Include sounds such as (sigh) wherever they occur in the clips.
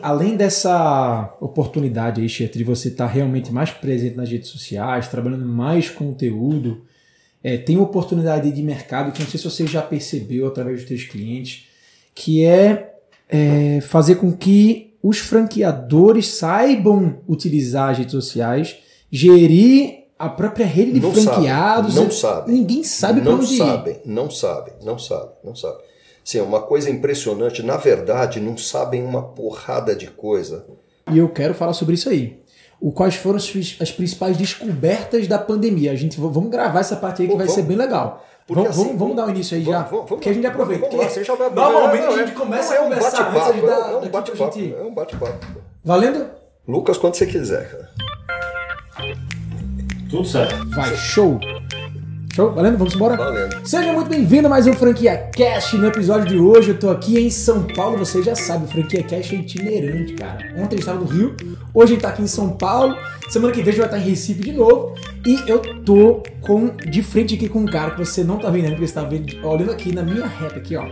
Além dessa oportunidade aí, Chet, de você estar realmente mais presente nas redes sociais, trabalhando mais conteúdo, é, tem uma oportunidade de mercado que não sei se você já percebeu através dos seus clientes, que é, é fazer com que os franqueadores saibam utilizar as redes sociais, gerir a própria rede de Não franqueados. sabem, não sabem. Ninguém sabe para não onde ir. sabem, não sabem, não sabem, não sabem. Sim, é uma coisa impressionante. Na verdade, não sabem uma porrada de coisa. E eu quero falar sobre isso aí. O, quais foram as, as principais descobertas da pandemia? A gente vamos gravar essa parte aí que Pô, vai vamos. ser bem legal. Vamos, assim, vamos, vamos dar um início aí vamos- já. vamos- vamos- porque a gente aproveita. vamos lá, porque você já vai- normalmente não, a gente é- começa não, a é um conversar antes da, é um bate-papo, gente. é um bate-papo. Valendo? Lucas, quando você quiser, cara. Tudo certo. Vai, show! Show? Valendo? Vamos embora? Seja muito bem-vindo a mais um Franquia Cast. No episódio de hoje eu tô aqui em São Paulo, você já sabe, o Franquia Cast é itinerante, cara. Ontem estava no Rio, hoje a gente tá aqui em São Paulo, semana que vem a gente vai estar em Recife de novo. E eu tô com, de frente aqui com um cara que você não tá vendo, porque você tá vendo, olhando aqui na minha reta aqui, ó.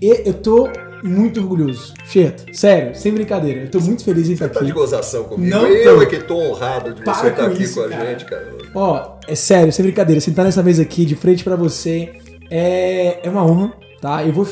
E eu tô muito orgulhoso. Cheto, sério, sem brincadeira. Eu tô muito feliz em estar Tá aqui. de gozação comigo. Não eu tô. é que tô honrado de Para você estar com aqui isso, com a cara. gente, cara. Ó, é sério, sem brincadeira, sentar nessa mesa aqui de frente pra você é, é uma honra, tá? Eu vou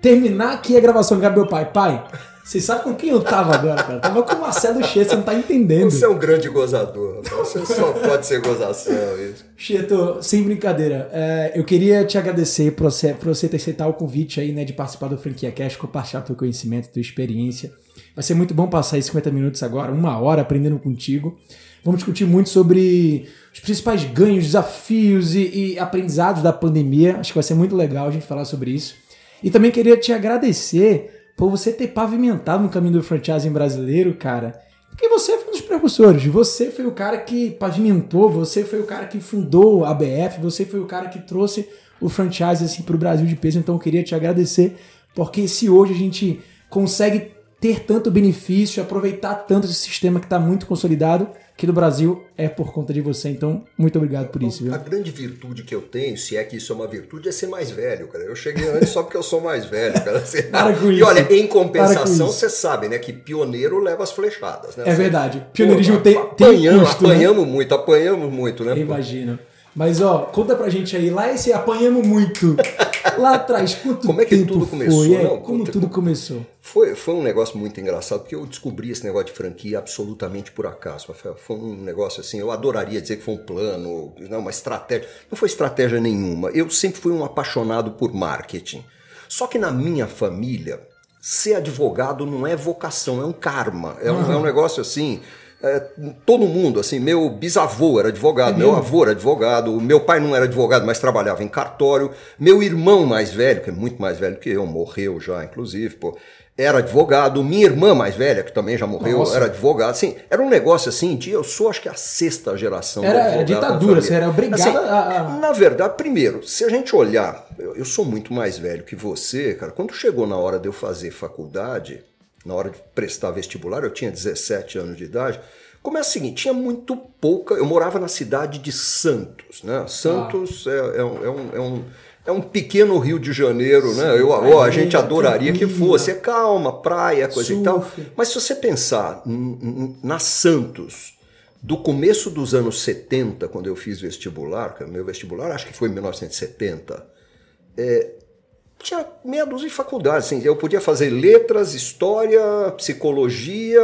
terminar aqui a gravação pro meu pai. Pai, você sabe com quem eu tava agora, cara? Eu tava com o Marcelo Cheto, você não tá entendendo. Você é um grande gozador. Você só pode ser gozação, isso. Cheto, sem brincadeira, é, eu queria te agradecer por você, por você ter aceitado o convite aí, né, de participar do Franquia Cash, compartilhar teu conhecimento, tua experiência. Vai ser muito bom passar aí 50 minutos agora, uma hora aprendendo contigo. Vamos discutir muito sobre os principais ganhos, desafios e, e aprendizados da pandemia. Acho que vai ser muito legal a gente falar sobre isso. E também queria te agradecer por você ter pavimentado no caminho do franchising brasileiro, cara. Porque você foi um dos precursores, você foi o cara que pavimentou, você foi o cara que fundou a BF, você foi o cara que trouxe o franchise assim para o Brasil de peso. Então eu queria te agradecer, porque se hoje a gente consegue ter tanto benefício, aproveitar tanto esse sistema que está muito consolidado aqui no Brasil, é por conta de você. Então, muito obrigado por isso, viu? A grande virtude que eu tenho, se é que isso é uma virtude, é ser mais velho, cara. Eu cheguei antes só porque eu sou mais velho, cara. Você- (laughs) Para com e isso. olha, em compensação, você sabe, né, que pioneiro leva as flechadas, né? É Você- verdade. Pioneirismo Pô, tem, tem apanhamos, custo, né? apanhamos muito, apanhamos muito, né? Eu imagino. Mas ó, conta pra gente aí, lá esse apanhamos muito. (laughs) Lá atrás, quanto Como é que tudo começou? Foi? É, Não, como tudo começou? Foi, foi um negócio muito engraçado, porque eu descobri esse negócio de franquia absolutamente por acaso, Rafael. Foi um negócio assim, eu adoraria dizer que foi um plano, não, uma estratégia. Não foi estratégia nenhuma. Eu sempre fui um apaixonado por marketing. Só que na minha família, ser advogado não é vocação, é um karma. É um, é um negócio assim. É, todo mundo, assim, meu bisavô era advogado, É meu avô era advogado, meu pai não era advogado, mas trabalhava em cartório, meu irmão mais velho, que é muito mais velho que eu, morreu já, inclusive, pô, era advogado, minha irmã mais velha, que também já morreu, Nossa. era advogado, assim, era um negócio assim de, eu sou acho que a sexta geração Era- era ditadura, você era obrigado Assim, a- a- Na verdade, primeiro, se a gente olhar, eu, eu sou muito mais velho que você, cara, quando chegou na hora de eu fazer faculdade, na hora de prestar vestibular, eu tinha 17 anos de idade, Começa o seguinte, tinha muito pouca. Eu morava na cidade de Santos, né? Santos é, é um, é, um, é, um, é um pequeno Rio de Janeiro, né? Eu, ó, a gente adoraria que fosse. É calma, praia, coisa e tal. Surf. Mas se você pensar na Santos, do começo dos anos 70, quando eu fiz vestibular, que meu vestibular acho que foi em 1970, tinha meia dúzia de faculdades. Assim, eu podia fazer letras, história, psicologia,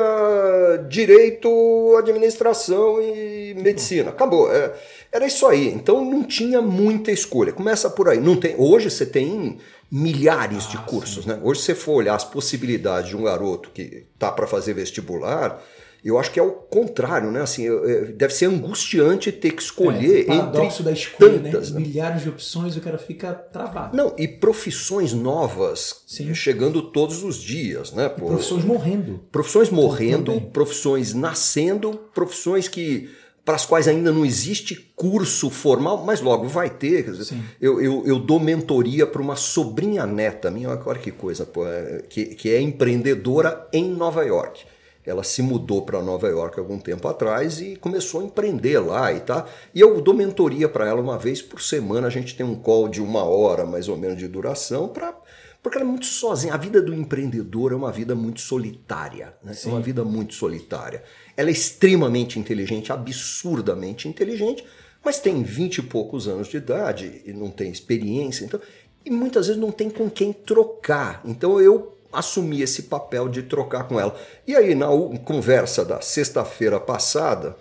direito, administração e medicina. Acabou. É, era isso aí. Então não tinha muita escolha. Começa por aí. Não tem, hoje você tem milhares de cursos. Né? Hoje, se você for olhar as possibilidades de um garoto que tá para fazer vestibular. Eu acho que é o contrário, né? Assim, eu- deve ser angustiante ter que escolher É, o paradoxo entre da escolha, tantas, né? né? Milhares de opções, o cara fica travado. Não, e profissões novas Sim. chegando todos os dias, né? pô? Profissões morrendo. Profissões morrendo, Também. profissões nascendo, profissões que para as quais ainda não existe curso formal, mas logo vai ter. Quer dizer, eu, eu, eu dou mentoria para uma sobrinha neta minha, olha que coisa, pô, é, que, que é empreendedora em Nova York. Ela se mudou para Nova York algum tempo atrás e começou a empreender lá e tá. E eu dou mentoria para ela uma vez por semana. A gente tem um call de uma hora mais ou menos de duração para Porque ela é muito sozinha. A vida do empreendedor é uma vida muito solitária. Né? É uma vida muito solitária. Ela é extremamente inteligente, absurdamente inteligente, mas tem vinte e poucos anos de idade e não tem experiência. Então, e muitas vezes não tem com quem trocar. Então eu assumi esse papel de trocar com ela. E aí, na conversa da sexta-feira passada,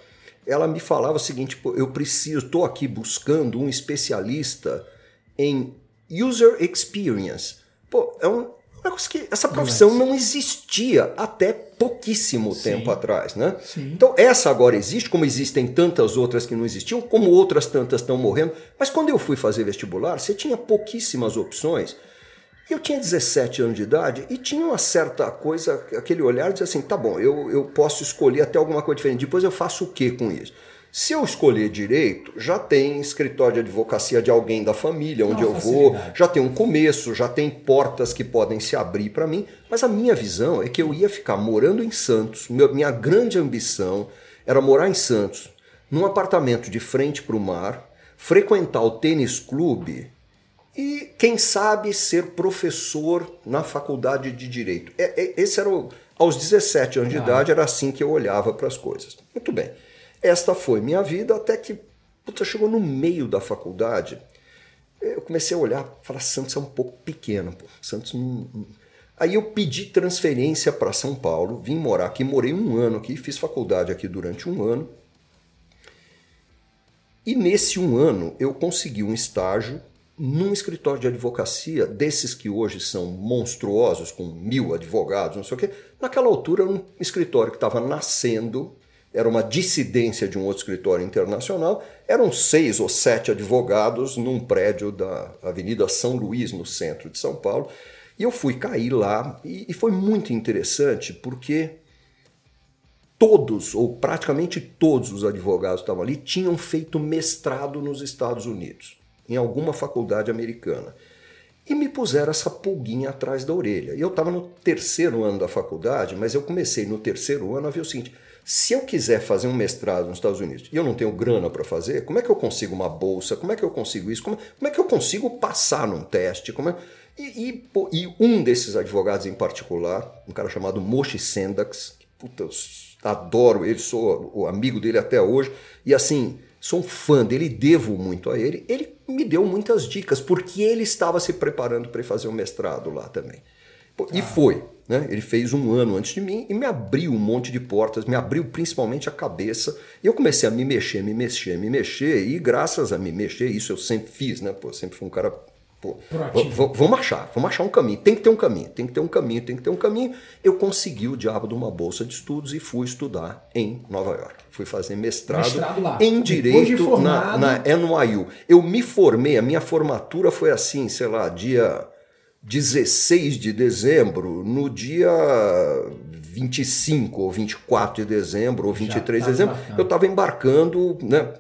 ela me falava o seguinte: eu preciso, estou aqui buscando um especialista em user experience. Pô, é um negócio que essa profissão não existia até pouquíssimo Sim. tempo atrás, né? Sim. Então essa agora existe, como existem tantas outras que não existiam, como outras tantas estão morrendo. Mas quando eu fui fazer vestibular, você tinha pouquíssimas opções. Eu tinha 17 anos de idade e tinha uma certa coisa, aquele olhar de assim, tá bom, eu, eu posso escolher até alguma coisa diferente, depois eu faço o que com isso? Se eu escolher direito, já tem escritório de advocacia de alguém da família onde eu vou, já tem um começo, já tem portas que podem se abrir para mim. Mas a minha visão é que eu ia ficar morando em Santos. Minha grande ambição era morar em Santos, num apartamento de frente para o mar, frequentar o tênis clube e, quem sabe, ser professor na faculdade de direito. É, é, esse era o, aos 17 anos de idade, era assim que eu olhava para as coisas. Muito bem. Esta foi minha vida até que puta, chegou no meio da faculdade. Eu comecei a olhar, falar Santos é um pouco pequeno, pô. Santos não, Aí eu pedi transferência para São Paulo, vim morar aqui, morei um ano aqui, fiz faculdade aqui durante um ano. E nesse um ano eu consegui um estágio num escritório de advocacia, desses que hoje são monstruosos, com mil advogados, não sei o quê. Naquela altura, um escritório que estava nascendo era uma dissidência de um outro escritório internacional, eram seis ou sete advogados num prédio da Avenida São Luís, no centro de São Paulo. E eu fui cair lá e, e foi muito interessante porque todos, ou praticamente todos os advogados que estavam ali, tinham feito mestrado nos Estados Unidos, em alguma faculdade americana. E me puseram essa pulguinha atrás da orelha. E eu estava no terceiro ano da faculdade, mas eu comecei no terceiro ano a ver o seguinte: se eu quiser fazer um mestrado nos Estados Unidos e eu não tenho grana para fazer, como é que eu consigo uma bolsa? Como é que eu consigo isso? Como, como é que eu consigo passar num teste? Como é... e, e, e, um desses advogados em particular, um cara chamado Moshe Sendax, que, puta, adoro ele, sou o amigo dele até hoje, e assim, sou um fã dele, devo muito a ele. Ele me deu muitas dicas, porque ele estava se preparando para fazer um mestrado lá também. E ah. foi. Né? Ele fez um ano antes de mim e me abriu um monte de portas, me abriu principalmente a cabeça. E eu comecei a me mexer, me mexer, me mexer. E graças a me mexer, isso eu sempre fiz, né? Pô, sempre fui um cara. Pô, vamos achar, vamos achar um caminho. Tem que ter um caminho, tem que ter um caminho, tem que ter um caminho. Eu consegui o diabo de uma bolsa de estudos e fui estudar em Nova York. Fui fazer mestrado, mestrado em direito de na, na NYU. Eu me formei, a minha formatura foi assim, sei lá, dia 16 de dezembro, no dia 25 ou 24 de dezembro ou 23 de dezembro, embarcando. eu estava embarcando, né?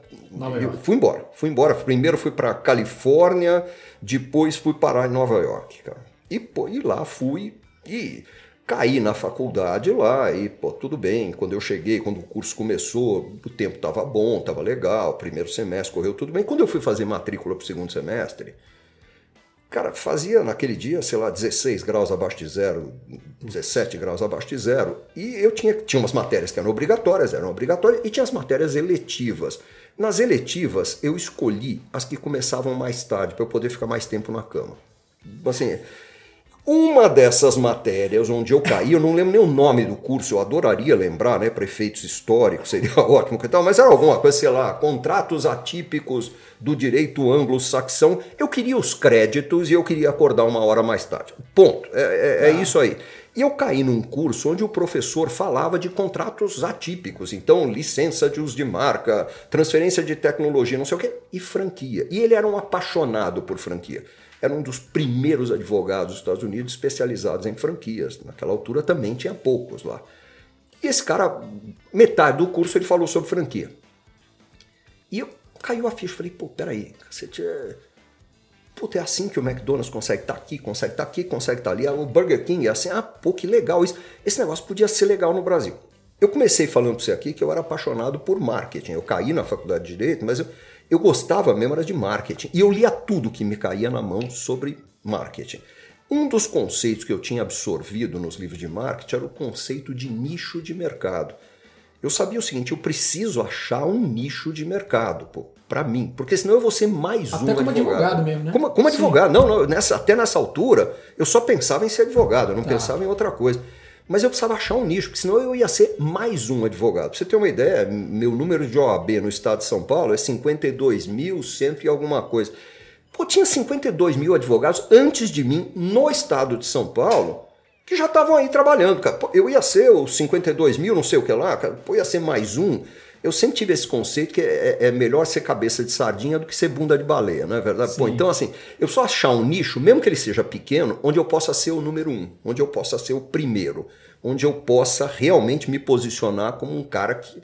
Fui embora, fui embora. Primeiro fui para Califórnia, depois fui parar em Nova York, cara. E, pô, e lá fui e caí na faculdade lá e pô, tudo bem. Quando eu cheguei, quando o curso começou, o tempo estava bom, estava legal. Primeiro semestre correu tudo bem. Quando eu fui fazer matrícula para o segundo semestre, Cara, fazia naquele dia, sei lá, 16 graus abaixo de zero, 17 graus abaixo de zero. E eu tinha, tinha umas matérias que eram obrigatórias, eram obrigatórias, e tinha as matérias eletivas. Nas eletivas, eu escolhi as que começavam mais tarde, para eu poder ficar mais tempo na cama. Assim, uma dessas matérias onde eu caí, eu não lembro nem o nome do curso, eu adoraria lembrar, né? Prefeitos históricos, (laughs) seria ótimo e tal, mas era alguma coisa, sei lá, contratos atípicos do direito anglo-saxão. Eu queria os créditos e eu queria acordar uma hora mais tarde. Ponto. É, é, é ah. isso aí. E eu caí num curso onde o professor falava de contratos atípicos, então licença de uso de marca, transferência de tecnologia, não sei o quê, e franquia. E ele era um apaixonado por franquia era um dos primeiros advogados dos Estados Unidos especializados em franquias. Naquela altura também tinha poucos lá. E esse cara, metade do curso, ele falou sobre franquia. E eu caiu a ficha, falei, pô, peraí, você tinha. Puta, é assim que o McDonald's consegue estar tá aqui, consegue estar tá aqui, consegue estar tá ali. O Burger King é assim, ah, pô, que legal isso. Esse negócio podia ser legal no Brasil. Eu comecei falando para você aqui que eu era apaixonado por marketing. Eu caí na faculdade de Direito, mas eu, eu gostava mesmo era de marketing. E eu lia tudo que me caía na mão sobre marketing. Um dos conceitos que eu tinha absorvido nos livros de marketing era o conceito de nicho de mercado. Eu sabia o seguinte: eu preciso achar um nicho de mercado, para mim, porque senão eu vou ser mais até um como advogado. advogado mesmo, né? Como, como advogado, não, não nessa, até nessa altura eu só pensava em ser advogado, eu não tá. pensava em outra coisa. Mas eu precisava achar um nicho, porque senão eu ia ser mais um advogado. Pra você ter uma ideia, meu número de OAB no estado de São Paulo é 52.100 e alguma coisa. Pô, tinha 52 mil advogados antes de mim no estado de São Paulo que já estavam aí trabalhando, cara. Eu ia ser os 52 mil, não sei o que lá, cara. Pô, ia ser mais um. Eu sempre tive esse conceito que é, é, melhor ser cabeça de sardinha do que ser bunda de baleia, não é verdade? Pô, então, assim, eu só achar um nicho, mesmo que ele seja pequeno, onde eu possa ser o número um, onde eu possa ser o primeiro, onde eu possa realmente me posicionar como um cara que.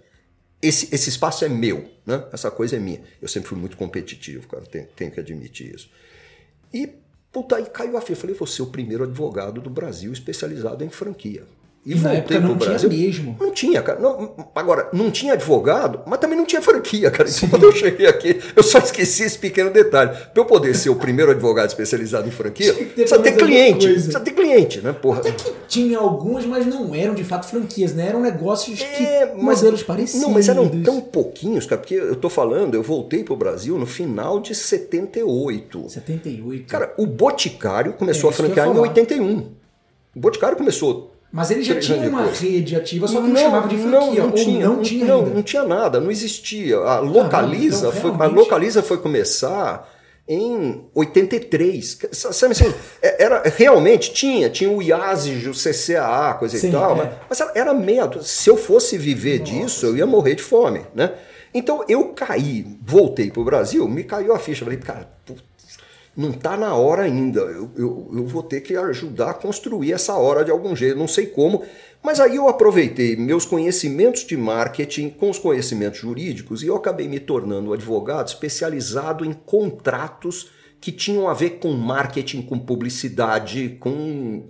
Esse, esse espaço é meu, né? Essa coisa é minha. Eu sempre fui muito competitivo, cara, tenho, tenho que admitir isso. E, puta, aí caiu a ficha. Eu falei, vou ser o primeiro advogado do Brasil especializado em franquia. E, na época não Brasil. tinha mesmo. Não tinha, cara. Não, agora, não tinha advogado, mas também não tinha franquia, cara. Então, quando eu cheguei aqui, eu só esqueci esse pequeno detalhe. Para eu poder ser o primeiro advogado especializado em franquia, precisa ter cliente. Precisa ter cliente, né, porra? Até que tinha algumas, mas não eram de fato franquias, né? Eram negócios que é, mas, modelos parecidos. Não, mas eram tão pouquinhos, cara, porque eu tô falando, eu voltei pro Brasil no final de 78. 78. Cara, o Boticário começou é, a franquear em 81. O Boticário começou mas ele já tinha uma rede ativa, só que não, não chamava de franquia. Não, não tinha, não, tinha não, não, tinha nada, não existia. A Localiza, então, foi, a Localiza foi começar em 83. Sabe assim, é, era, realmente tinha, tinha o IASIG, o CCAA, coisa Sim, e tal, é. mas, mas era meia. Se eu fosse viver Nossa. disso, eu ia morrer de fome, né? Então eu caí, voltei para o Brasil, me caiu a ficha. Falei, cara, não está na hora ainda. Eu, eu, eu, vou ter que ajudar a construir essa hora de algum jeito, não sei como. Mas aí eu aproveitei meus conhecimentos de marketing com os conhecimentos jurídicos e eu acabei me tornando advogado especializado em contratos que tinham a ver com marketing, com publicidade, com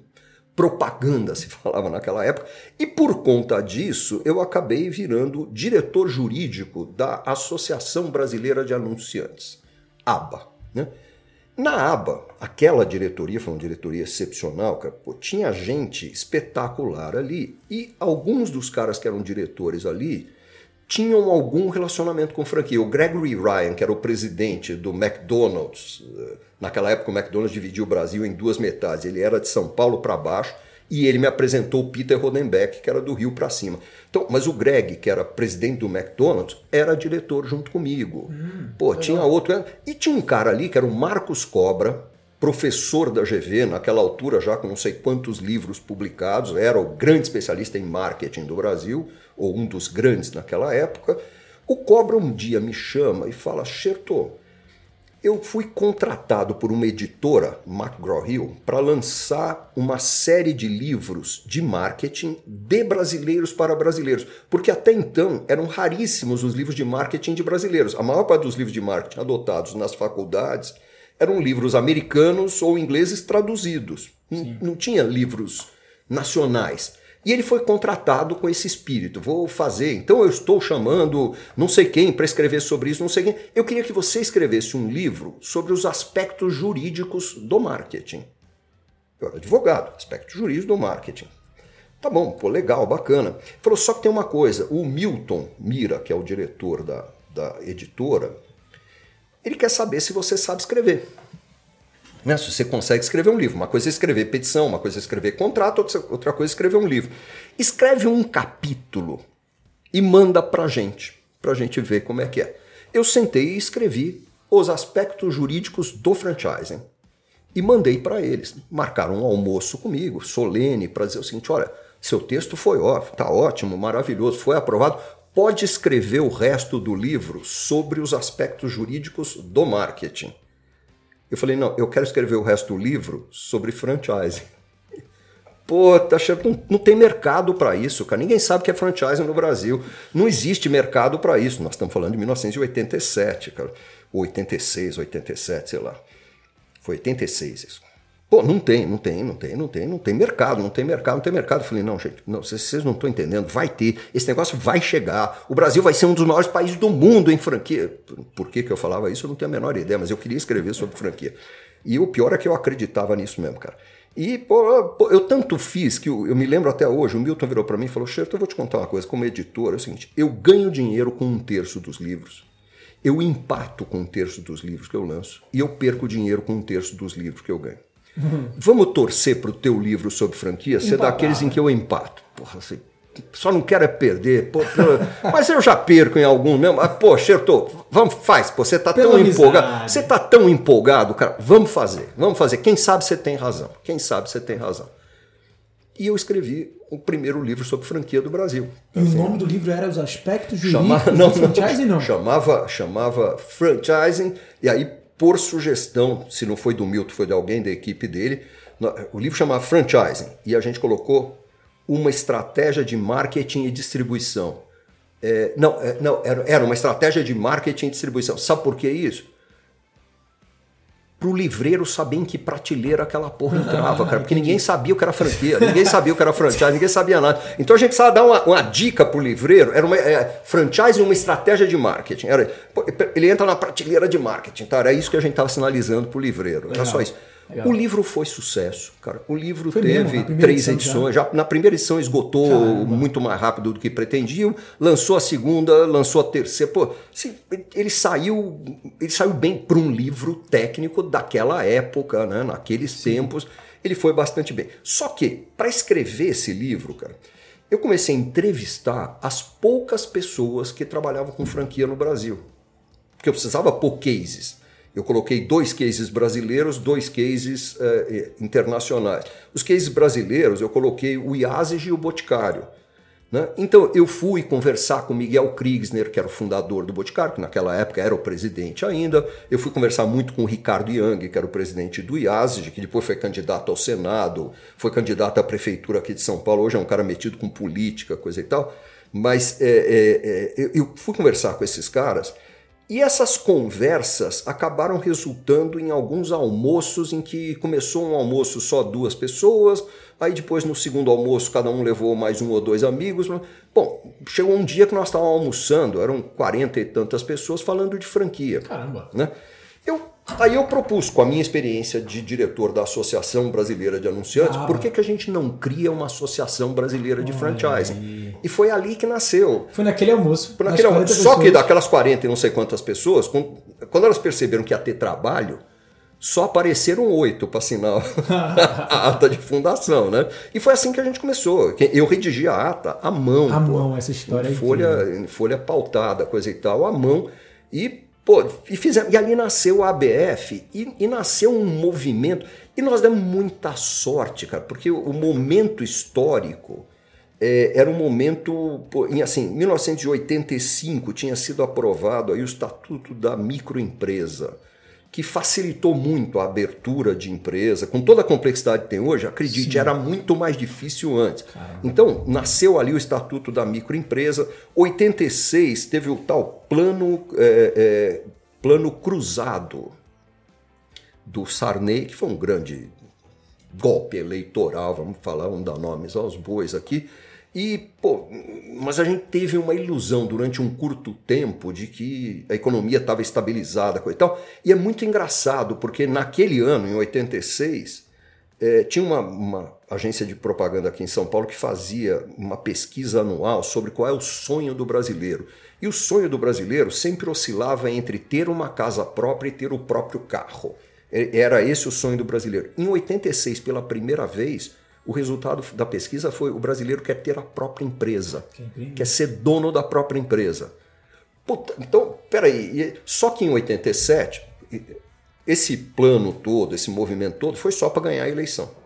propaganda, se falava naquela época. E por conta disso, eu acabei virando diretor jurídico da Associação Brasileira de Anunciantes, ABA. Né? Na aba, aquela diretoria foi uma diretoria excepcional, cara, pô, tinha gente espetacular ali e alguns dos caras que eram diretores ali tinham algum relacionamento com franquia. O Gregory Ryan, que era o presidente do McDonald's, eh, naquela época o McDonald's dividia o Brasil em duas metades, ele era de São Paulo para baixo e ele me apresentou o Peter Rodenbeck, que era do Rio para cima. Então, mas o Greg, que era presidente do McDonald's, era diretor junto comigo. Hum, Pô, tinha outro. E tinha um cara ali que era o Marcos Cobra, professor da GV, naquela altura já com não sei quantos livros publicados, era o grande especialista em marketing do Brasil, ou um dos grandes naquela época. O Cobra um dia me chama e fala: Cherto, eu fui contratado por uma editora, McGraw-Hill, para lançar uma série de livros de marketing de brasileiros para brasileiros, porque até então eram raríssimos os livros de marketing de brasileiros. A maior parte dos livros de marketing adotados nas faculdades eram livros americanos ou ingleses traduzidos. Não tinha livros nacionais. E ele foi contratado com esse espírito. Vou fazer, então eu estou chamando não sei quem para escrever sobre isso, não sei quem. Eu queria que você escrevesse um livro sobre os aspectos jurídicos do marketing. Eu era advogado, aspectos jurídicos do marketing. Tá bom, pô, legal, bacana. Falou, só que tem uma coisa, o Milton Mira, que é o diretor da, da editora, ele quer saber se você sabe escrever. Né? Se você consegue escrever um livro, uma coisa é escrever petição, uma coisa é escrever contrato, outra coisa é escrever um livro. Escreve um capítulo e manda pra gente, pra gente ver como é que é. Eu sentei e escrevi os aspectos jurídicos do franchising e mandei para eles. Marcaram um almoço comigo, solene, para dizer o seguinte: olha, seu texto foi ótimo, tá ótimo, maravilhoso, foi aprovado. Pode escrever o resto do livro sobre os aspectos jurídicos do marketing. Eu falei, não, eu quero escrever o resto do livro sobre franchising. (laughs) Pô, tá achando, não, não tem mercado para isso, cara. Ninguém sabe o que é franchising no Brasil. Não existe mercado para isso. Nós estamos falando de 1987, cara. 86, 87, sei lá. Foi 86 isso. Pô, não tem, não tem, não tem, não tem, não tem mercado, não tem mercado, não tem mercado. Eu falei, não, gente, não, vocês não estão entendendo, vai ter, esse negócio vai chegar. O Brasil vai ser um dos maiores países do mundo em franquia. Por que, que eu falava isso? Eu não tenho a menor ideia, mas eu queria escrever sobre franquia. E o pior é que eu acreditava nisso mesmo, cara. E pô, eu tanto fiz que eu, eu, me lembro até hoje, o Milton virou para mim e falou: Xerto, eu vou te contar uma coisa, como editor, é o seguinte: eu ganho dinheiro com um terço dos livros. Eu empato com um terço dos livros que eu lanço e eu perco dinheiro com um terço dos livros que eu ganho. Uhum. Vamos torcer para o teu livro sobre franquia ser daqueles em que eu empato. Porra, você só não quero é perder. Pô, mas eu já perco em algum mesmo. Ah, pô, Xerto, vamos, faz. Pô, você tá tão empolgado. Você tá tão empolgado, cara. Vamos fazer. Vamos fazer. Quem sabe você tem razão. Quem sabe você tem razão. E eu escrevi o primeiro livro sobre franquia do Brasil. E assim, o nome do livro era Os Aspectos Jurídicos (laughs) não, do Franchising, não? Chamava, chamava Franchising, e aí, por sugestão, se não foi do Milton, foi de alguém da equipe dele, o livro chamava Franchising, e a gente colocou uma estratégia de marketing e distribuição. É, não, é, não era, era uma estratégia de marketing e distribuição. Sabe por que isso? Para o livreiro saber em que prateleira aquela porra entrava, cara. Porque ninguém sabia o que era franquia, ninguém sabia o que era franchise, ninguém sabia nada. Então a gente precisava dar uma, uma dica para o livreiro. Era uma é, franchise uma estratégia de marketing. Era, ele entra na prateleira de marketing. Tá? Era isso que a gente estava sinalizando para o livreiro. Era só isso. Legal. O livro foi sucesso, cara. O livro foi teve mesmo, três edições. Já. já. na primeira edição esgotou Caramba. muito mais rápido do que pretendiam. Lançou a segunda, lançou a terceira. Pô, ele saiu, ele saiu bem para um livro técnico daquela época, né? Naqueles Sim. tempos, ele foi bastante bem. Só que para escrever esse livro, cara, eu comecei a entrevistar as poucas pessoas que trabalhavam com franquia no Brasil, porque eu precisava pôr cases. Eu coloquei dois cases brasileiros, dois cases uh, internacionais. Os cases brasileiros, eu coloquei o Iazig e o Boticário. Né? Então, eu fui conversar com Miguel Kriegsner, que era o fundador do Boticário, que naquela época era o presidente ainda. Eu fui conversar muito com o Ricardo Young, que era o presidente do IASG, que depois foi candidato ao Senado, foi candidato à prefeitura aqui de São Paulo. Hoje é um cara metido com política, coisa e tal. Mas é, é, é, eu fui conversar com esses caras e essas conversas acabaram resultando em alguns almoços em que começou um almoço só duas pessoas, aí depois no segundo almoço cada um levou mais um ou dois amigos. Bom, chegou um dia que nós estávamos almoçando, eram quarenta e tantas pessoas falando de franquia. Caramba! Né? Eu, aí eu propus, com a minha experiência de diretor da Associação Brasileira de Anunciantes, ah. por que, que a gente não cria uma Associação Brasileira de Franchising? E foi ali que nasceu. Foi naquele almoço. Foi naquele almoço. Só que daquelas 40 e não sei quantas pessoas, quando elas perceberam que ia ter trabalho, só apareceram oito para assinar (laughs) a ata de fundação, né? E foi assim que a gente começou. Eu redigi a ata à mão. À mão, essa história em folha, em folha pautada, coisa e tal, à mão. E, pô, e, fizemos, e ali nasceu a ABF e, e nasceu um movimento. E nós demos muita sorte, cara, porque o momento histórico é, era um momento, em assim, 1985 tinha sido aprovado aí o Estatuto da Microempresa, que facilitou muito a abertura de empresa, com toda a complexidade que tem hoje, acredite, Sim. era muito mais difícil antes. Caramba. Então, nasceu ali o Estatuto da Microempresa, 86 teve o tal plano, é, é, plano cruzado do Sarney, que foi um grande golpe eleitoral, vamos falar, vamos dar nomes aos bois aqui, e, pô, mas a gente teve uma ilusão durante um curto tempo de que a economia estava estabilizada e tal. E é muito engraçado, porque naquele ano, em 86, é, tinha uma, uma, agência de propaganda aqui em São Paulo que fazia uma pesquisa anual sobre qual é o sonho do brasileiro. E o sonho do brasileiro sempre oscilava entre ter uma casa própria e ter o próprio carro. Era esse o sonho do brasileiro. Em 86, pela primeira vez, o resultado da pesquisa foi o brasileiro quer ter a própria empresa, quer ser dono da própria empresa. Puta, então, peraí, só que em 87, esse plano todo, esse movimento todo, foi só para ganhar a eleição.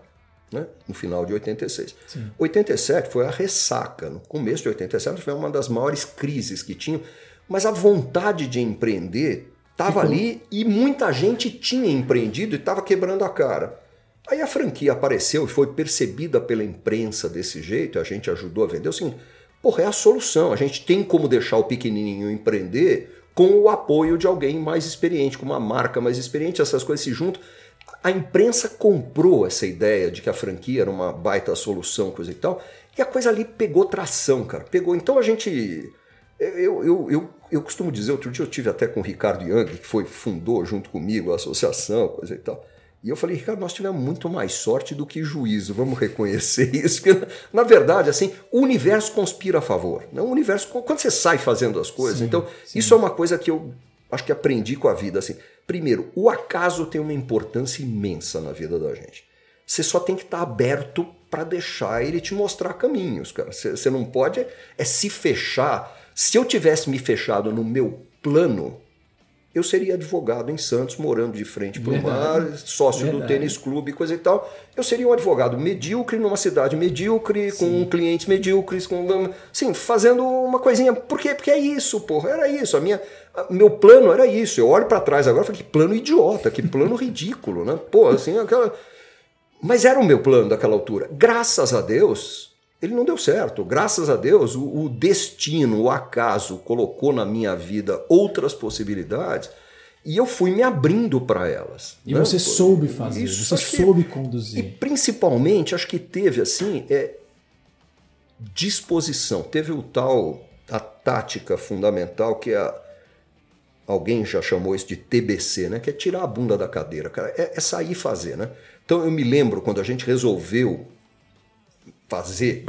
Né? no final de 86. Sim. 87 foi a ressaca. No começo de 87 foi uma das maiores crises que tinha, mas a vontade de empreender estava ali e muita gente tinha empreendido e estava quebrando a cara. Aí a franquia apareceu e foi percebida pela imprensa desse jeito, a gente ajudou a vender. Assim, porra, é a solução. A gente tem como deixar o pequenininho empreender com o apoio de alguém mais experiente, com uma marca mais experiente, essas coisas se juntam. A imprensa comprou essa ideia de que a franquia era uma baita solução, coisa e tal, e a coisa ali pegou tração, cara. Pegou. Então a gente. Eu, eu, eu, eu costumo dizer, outro dia eu tive até com o Ricardo Young, que foi fundou junto comigo a associação, coisa e tal. E eu falei, Ricardo, nós tivemos muito mais sorte do que juízo, vamos reconhecer (laughs) isso. Porque, na verdade, assim, o universo conspira a favor. Né? O universo, quando você sai fazendo as coisas, sim, então, sim. isso é uma coisa que eu acho que aprendi com a vida. Assim. Primeiro, o acaso tem uma importância imensa na vida da gente. Você só tem que estar aberto para deixar ele te mostrar caminhos, cara. Você não pode é se fechar. Se eu tivesse me fechado no meu plano, eu seria advogado em Santos, morando de frente para o mar, sócio Verdade. do tênis clube, coisa e tal. Eu seria um advogado medíocre numa cidade medíocre, Sim. com clientes medíocres, com sim, fazendo uma coisinha. Por quê? Porque é isso, porra. Era isso. A minha, meu plano era isso. Eu olho para trás agora e falo, que plano idiota, que plano (laughs) ridículo, né? Pô, assim, aquela mas era o meu plano daquela altura. Graças a Deus, ele não deu certo. Graças a Deus, o, o destino, o acaso colocou na minha vida outras possibilidades e eu fui me abrindo para elas. E né? você soube fazer, Isso, você soube que, conduzir. E principalmente, acho que teve assim, é, disposição. Teve o tal, a tática fundamental que é a, alguém já chamou isso de TBC, né? Que é tirar a bunda da cadeira, cara. É, é sair fazer, né? Então eu me lembro quando a gente resolveu fazer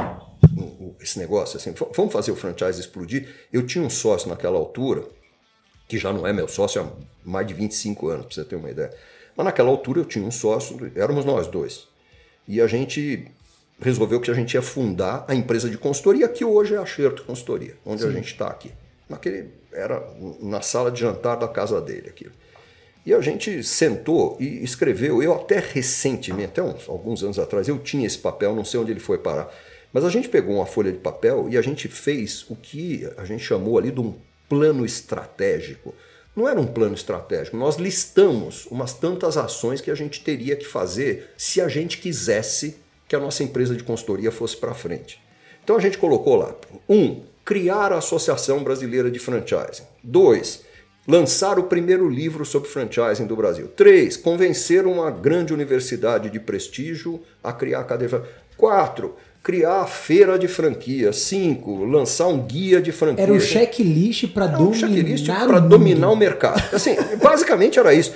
esse negócio, assim, vamos fazer o franchise explodir. Eu tinha um sócio naquela altura, que já não é meu sócio há mais de 25 anos, para você ter uma ideia. Mas naquela altura eu tinha um sócio, éramos nós dois. E a gente resolveu que a gente ia fundar a empresa de consultoria, que hoje é a Xerto Consultoria, onde Sim. a gente está aqui. Naquele, era na sala de jantar da casa dele aquilo. E a gente sentou e escreveu. Eu até recentemente, até uns, alguns anos atrás, eu tinha esse papel, não sei onde ele foi parar. Mas a gente pegou uma folha de papel e a gente fez o que a gente chamou ali de um plano estratégico. Não era um plano estratégico, nós listamos umas tantas ações que a gente teria que fazer se a gente quisesse que a nossa empresa de consultoria fosse para frente. Então a gente colocou lá: um, criar a Associação Brasileira de Franchising. Dois, lançar o primeiro livro sobre franchising do Brasil. Três, convencer uma grande universidade de prestígio a criar a cadeia. Quatro, criar a feira de franquia. Cinco, lançar um guia de franquia. Era o checklist para dominar, um checklist dominar o mercado. Assim, basicamente era isso.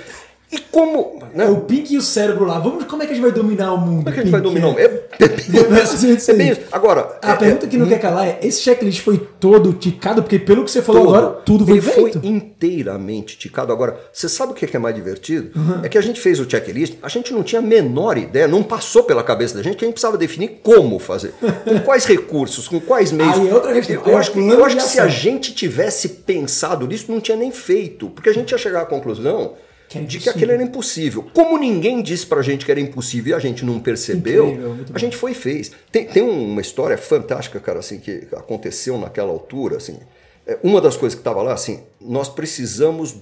E como. Né? É o Pink e o cérebro lá. Vamos, como é que a gente vai dominar o mundo? Como é que a gente vai dominar o mundo? É, (laughs) é, é, é bem isso. Agora. A pergunta que não quer calar é: esse checklist foi todo ticado? Porque pelo que você falou todo. agora, tudo foi Ele feito. foi inteiramente ticado. Agora, você sabe o que é mais divertido? Uhum. É que a gente fez o checklist, a gente não tinha a menor ideia, não passou pela cabeça da gente que a gente precisava definir como fazer. com (laughs) quais recursos, com quais meios. Aí é outra questão. Eu, eu acho, eu acho que se a gente tivesse pensado nisso, não tinha nem feito. Porque a gente ia chegar à conclusão que de que aquilo era impossível. Como ninguém disse pra gente que era impossível e a gente não percebeu, Incrível, a gente foi e fez. Tem, tem uma história fantástica, cara, assim, que aconteceu naquela altura, assim. É, uma das coisas que estava lá, assim, nós precisamos.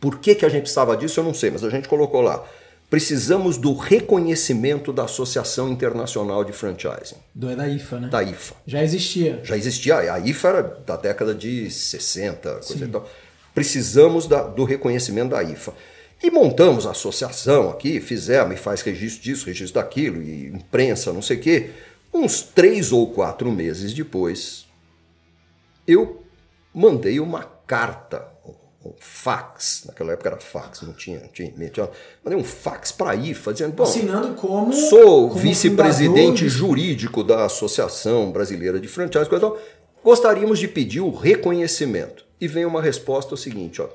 Por que, que a gente precisava disso, eu não sei, mas a gente colocou lá. Precisamos do reconhecimento da Associação Internacional de Franchising. Do, é da IFA, né? Da IFA. Já existia. Já existia. A IFA era da década de 60, coisa Sim. e tal. Precisamos da, do reconhecimento da IFA. E montamos a associação aqui, fizemos e faz registro disso, registro daquilo, e imprensa, não sei o quê. Uns três ou quatro meses depois, eu mandei uma carta, um fax, naquela época era fax, não tinha, tinha, tinha mandei um fax para a IFA, dizendo, bom, assinando como sou vice-presidente jurídico da Associação Brasileira de Franchise, coisa gostaríamos de pedir o reconhecimento. E vem uma resposta o seguinte, ó,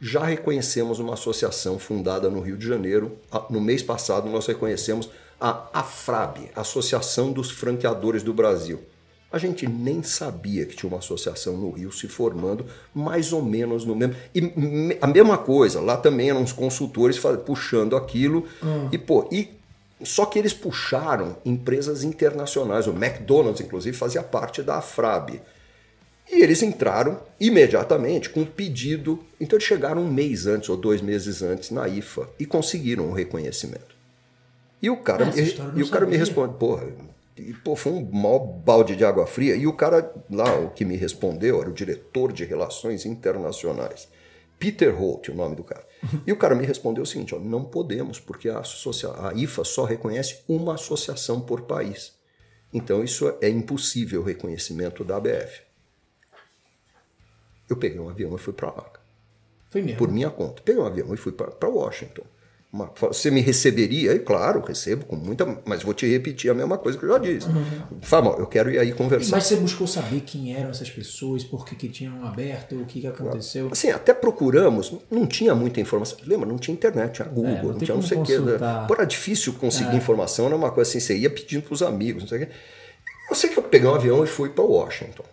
já reconhecemos uma associação fundada no Rio de Janeiro. No mês passado, nós reconhecemos a AFRAB, Associação dos Franqueadores do Brasil. A gente nem sabia que tinha uma associação no Rio se formando, mais ou menos no mesmo. E a mesma coisa, lá também eram uns consultores puxando aquilo. Hum. E, pô, e só que eles puxaram empresas internacionais. O McDonald's, inclusive, fazia parte da AFRAB. E eles entraram imediatamente com um pedido. Então eles chegaram um mês antes ou dois meses antes na IFA e conseguiram o um reconhecimento. E o cara, e, e o cara me responde, porra, e, pô, foi um maior balde de água fria. E o cara lá, o que me respondeu, era o diretor de relações internacionais. Peter Holt, o nome do cara. E o cara me respondeu o seguinte: ó, não podemos, porque a, a IFA só reconhece uma associação por país. Então isso é impossível o reconhecimento da ABF. Eu peguei um avião e fui para lá. Foi mesmo? Por minha conta. Peguei um avião e fui para Washington. Uma, você me receberia? E, claro, recebo com muita. Mas vou te repetir a mesma coisa que eu já disse. Uhum. Fala, eu quero ir aí conversar. Mas você buscou saber quem eram essas pessoas, por que, que tinham aberto, o que, que aconteceu? Assim, até procuramos, não tinha muita informação. Lembra, não tinha internet, tinha Google, é, não, não tinha não sei o que. Né? Era difícil conseguir é. informação, era uma coisa assim, você ia pedindo para os amigos, não sei o que. Eu sei que eu peguei um avião e fui para Washington.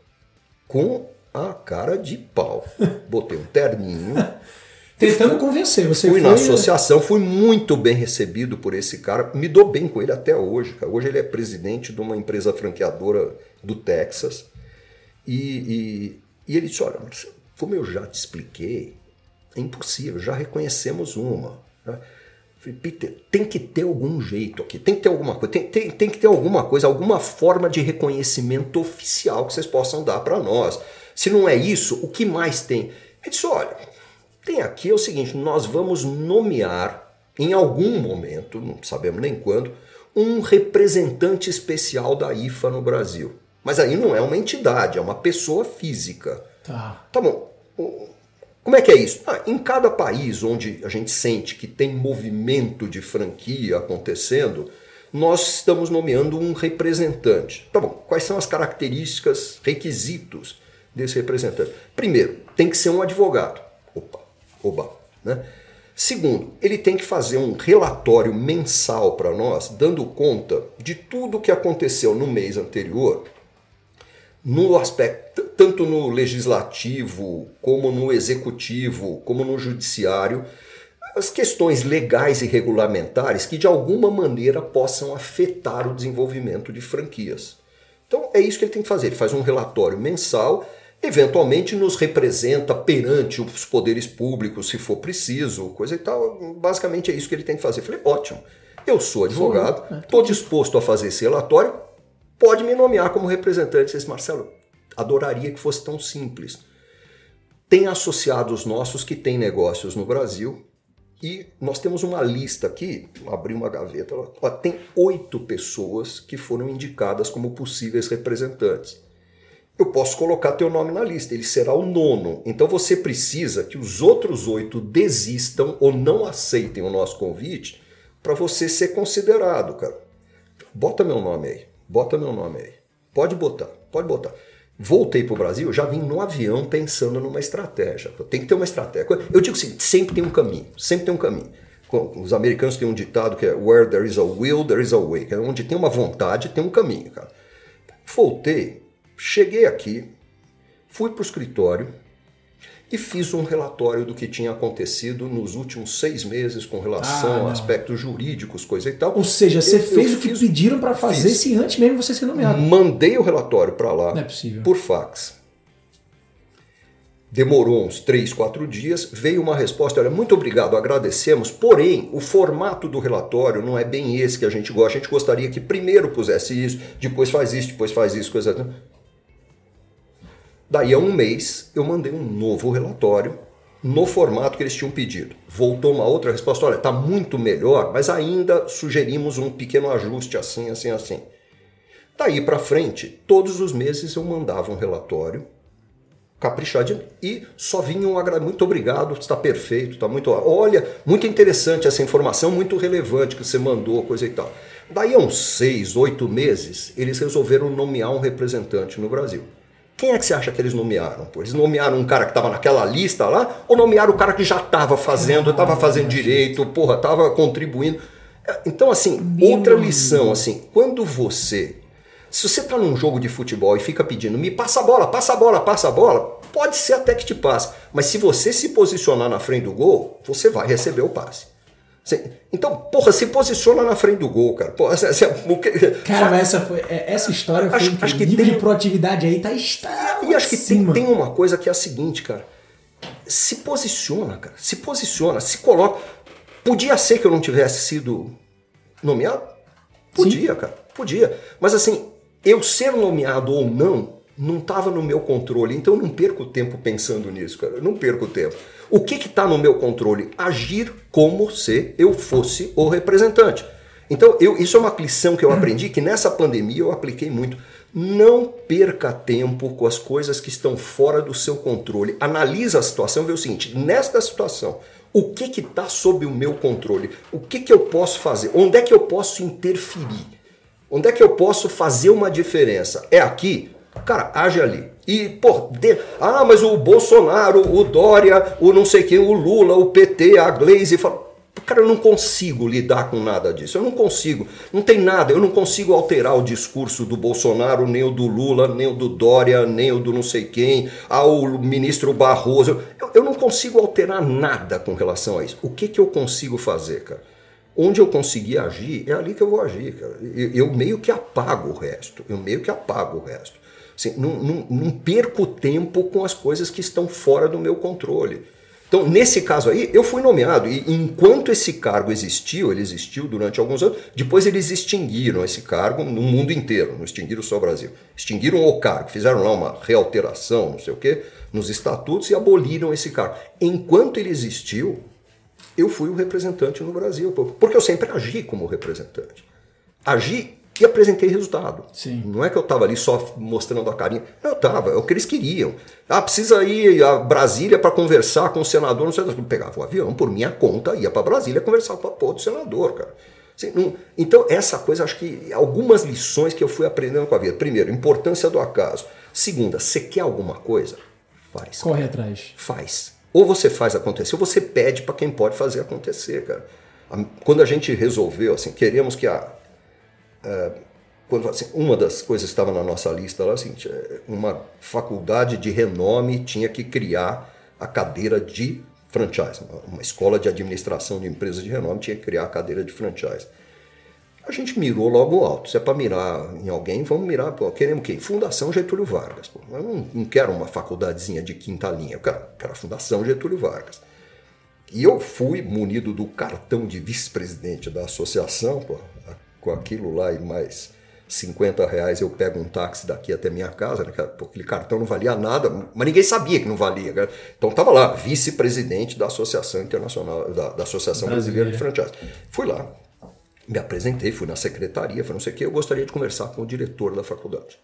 Com a cara de pau. Botei um terninho. (laughs) Tentando convencer. Você fui foi... na associação, fui muito bem recebido por esse cara. Me dou bem com ele até hoje. Cara. Hoje ele é presidente de uma empresa franqueadora do Texas. E, e, e ele disse: Olha, como eu já te expliquei, é impossível, já reconhecemos uma. Né? Falei, Peter, tem que ter algum jeito aqui, tem que ter alguma coisa, tem, tem, tem que ter alguma coisa, alguma forma de reconhecimento oficial que vocês possam dar para nós. Se não é isso, o que mais tem? Ele disse: olha, tem aqui é o seguinte: nós vamos nomear em algum momento, não sabemos nem quando, um representante especial da IFA no Brasil. Mas aí não é uma entidade, é uma pessoa física. Tá. Tá bom. Como é que é isso? Ah, em cada país onde a gente sente que tem movimento de franquia acontecendo, nós estamos nomeando um representante. Tá bom. Quais são as características, requisitos desse representante? Primeiro, tem que ser um advogado. Opa, oba, né? Segundo, ele tem que fazer um relatório mensal para nós, dando conta de tudo o que aconteceu no mês anterior, no aspecto tanto no legislativo, como no executivo, como no judiciário, as questões legais e regulamentares que de alguma maneira possam afetar o desenvolvimento de franquias. Então é isso que ele tem que fazer. Ele faz um relatório mensal eventualmente nos representa perante os poderes públicos, se for preciso, coisa e tal. Basicamente é isso que ele tem que fazer. Eu falei, ótimo, eu sou advogado, estou é, disposto a fazer esse relatório, pode me nomear como representante. Disse, Marcelo, adoraria que fosse tão simples. Tem associados nossos que têm negócios no Brasil e nós temos uma lista aqui, abri uma gaveta, ó, tem oito pessoas que foram indicadas como possíveis representantes eu posso colocar teu nome na lista, ele será o nono. Então você precisa que os outros oito desistam ou não aceitem o nosso convite para você ser considerado, cara. Bota meu nome aí, bota meu nome aí. Pode botar, pode botar. Voltei para o Brasil, já vim no avião pensando numa estratégia. Tem que ter uma estratégia. Eu digo seguinte: sempre tem um caminho, sempre tem um caminho. Os americanos têm um ditado que é Where there is a will, there is a way. É onde tem uma vontade, tem um caminho, cara. Voltei, Cheguei aqui, fui para o escritório e fiz um relatório do que tinha acontecido nos últimos seis meses com relação ah, a aspectos jurídicos, coisa e tal. Ou seja, você eu, fez eu o que fiz, pediram para fazer fiz. se antes mesmo você ser nomeado. Mandei o relatório para lá é por fax. Demorou uns três, quatro dias, veio uma resposta, olha, muito obrigado, agradecemos, porém, o formato do relatório não é bem esse que a gente gosta, a gente gostaria que primeiro pusesse isso, depois faz isso, depois faz isso, coisa... Daí a um mês eu mandei um novo relatório no formato que eles tinham pedido. Voltou uma outra resposta: olha, está muito melhor, mas ainda sugerimos um pequeno ajuste assim, assim, assim. Daí para frente, todos os meses eu mandava um relatório caprichadinho e só vinha um agradecimento. Muito obrigado, está perfeito, está muito. Olha, muito interessante essa informação, muito relevante que você mandou, coisa e tal. Daí a uns seis, oito meses, eles resolveram nomear um representante no Brasil. Quem é que você acha que eles nomearam? Pô? Eles nomearam um cara que estava naquela lista lá ou nomearam o cara que já estava fazendo, estava fazendo direito, porra, estava contribuindo? É, então, assim, outra lição, assim, quando você. Se você está num jogo de futebol e fica pedindo, me passa a bola, passa a bola, passa a bola, pode ser até que te passe. Mas se você se posicionar na frente do gol, você vai receber o passe. Então, porra, se posiciona na frente do gol, cara. Porra, essa, cara, mas essa, foi, é, essa história foi acho, acho que nível tem, de proatividade aí tá está E acho que tem, tem uma coisa que é a seguinte, cara. Se posiciona, cara. Se posiciona, se coloca. Podia ser que eu não tivesse sido nomeado? Podia, Sim. cara. Podia. Mas assim, eu ser nomeado ou não, não estava no meu controle. Então eu não perco tempo pensando nisso, cara. Eu não perco tempo. O que está no meu controle? Agir como se eu fosse o representante. Então, eu, isso é uma lição que eu aprendi, que nessa pandemia eu apliquei muito. Não perca tempo com as coisas que estão fora do seu controle. Analisa a situação vê o seguinte: nesta situação, O que está sob o meu controle? O que, que eu posso fazer? Onde é que eu posso interferir? Onde é que eu posso fazer uma diferença? É aqui? Cara, age ali. E, pô, de... ah, mas o Bolsonaro, o Dória, o não sei quem, o Lula, o PT, a Glaze, fala, Cara, eu não consigo lidar com nada disso. Eu não consigo. Não tem nada. Eu não consigo alterar o discurso do Bolsonaro, nem o do Lula, nem o do Dória, nem o do não sei quem, ao ministro Barroso. Eu, eu não consigo alterar nada com relação a isso. O que, que eu consigo fazer, cara? Onde eu conseguir agir, é ali que eu vou agir, cara. Eu, eu meio que apago o resto. Eu meio que apago o resto. Assim, não, não, não perco tempo com as coisas que estão fora do meu controle. Então, nesse caso aí, eu fui nomeado e enquanto esse cargo existiu, ele existiu durante alguns anos, depois eles extinguiram esse cargo no mundo inteiro, não extinguiram só o Brasil. Extinguiram o cargo, fizeram lá uma realteração, não sei o quê, nos estatutos e aboliram esse cargo. Enquanto ele existiu, eu fui o representante no Brasil, porque eu sempre agi como representante. Agi e apresentei resultado. Sim. Não é que eu estava ali só mostrando a carinha. Eu estava, é o que eles queriam. Ah, precisa ir a Brasília para conversar com o senador. Não sei, eu pegava o avião por minha conta, ia para Brasília conversar com o senador, cara. Assim, não, então, essa coisa, acho que algumas lições que eu fui aprendendo com a vida. Primeiro, importância do acaso. Segunda, você quer alguma coisa? Faz. Corre cara. atrás. Faz. Ou você faz acontecer, ou você pede para quem pode fazer acontecer, cara. Quando a gente resolveu, assim, queremos que a quando, assim, uma das coisas que estava na nossa lista lá, assim, uma faculdade de renome tinha que criar a cadeira de franchise. Uma escola de administração de empresas de renome tinha que criar a cadeira de franchise. A gente mirou logo alto. Se é para mirar em alguém, vamos mirar. Pô, queremos quem? Fundação Getúlio Vargas. Pô. Eu não, não, quero uma faculdadezinha de quinta linha, eu quero, quero a Fundação Getúlio Vargas. E eu fui munido do cartão de vice-presidente da associação, pô, com aquilo lá e mais 50 reais eu pego um táxi daqui até minha casa, né? porque aquele cartão não valia nada, mas ninguém sabia que não valia. Né? Então estava lá, vice-presidente da Associação Internacional, da, da Associação Brasileira de Franchise. Fui lá, me apresentei, fui na secretaria, falei, não sei o que, eu gostaria de conversar com o diretor da faculdade.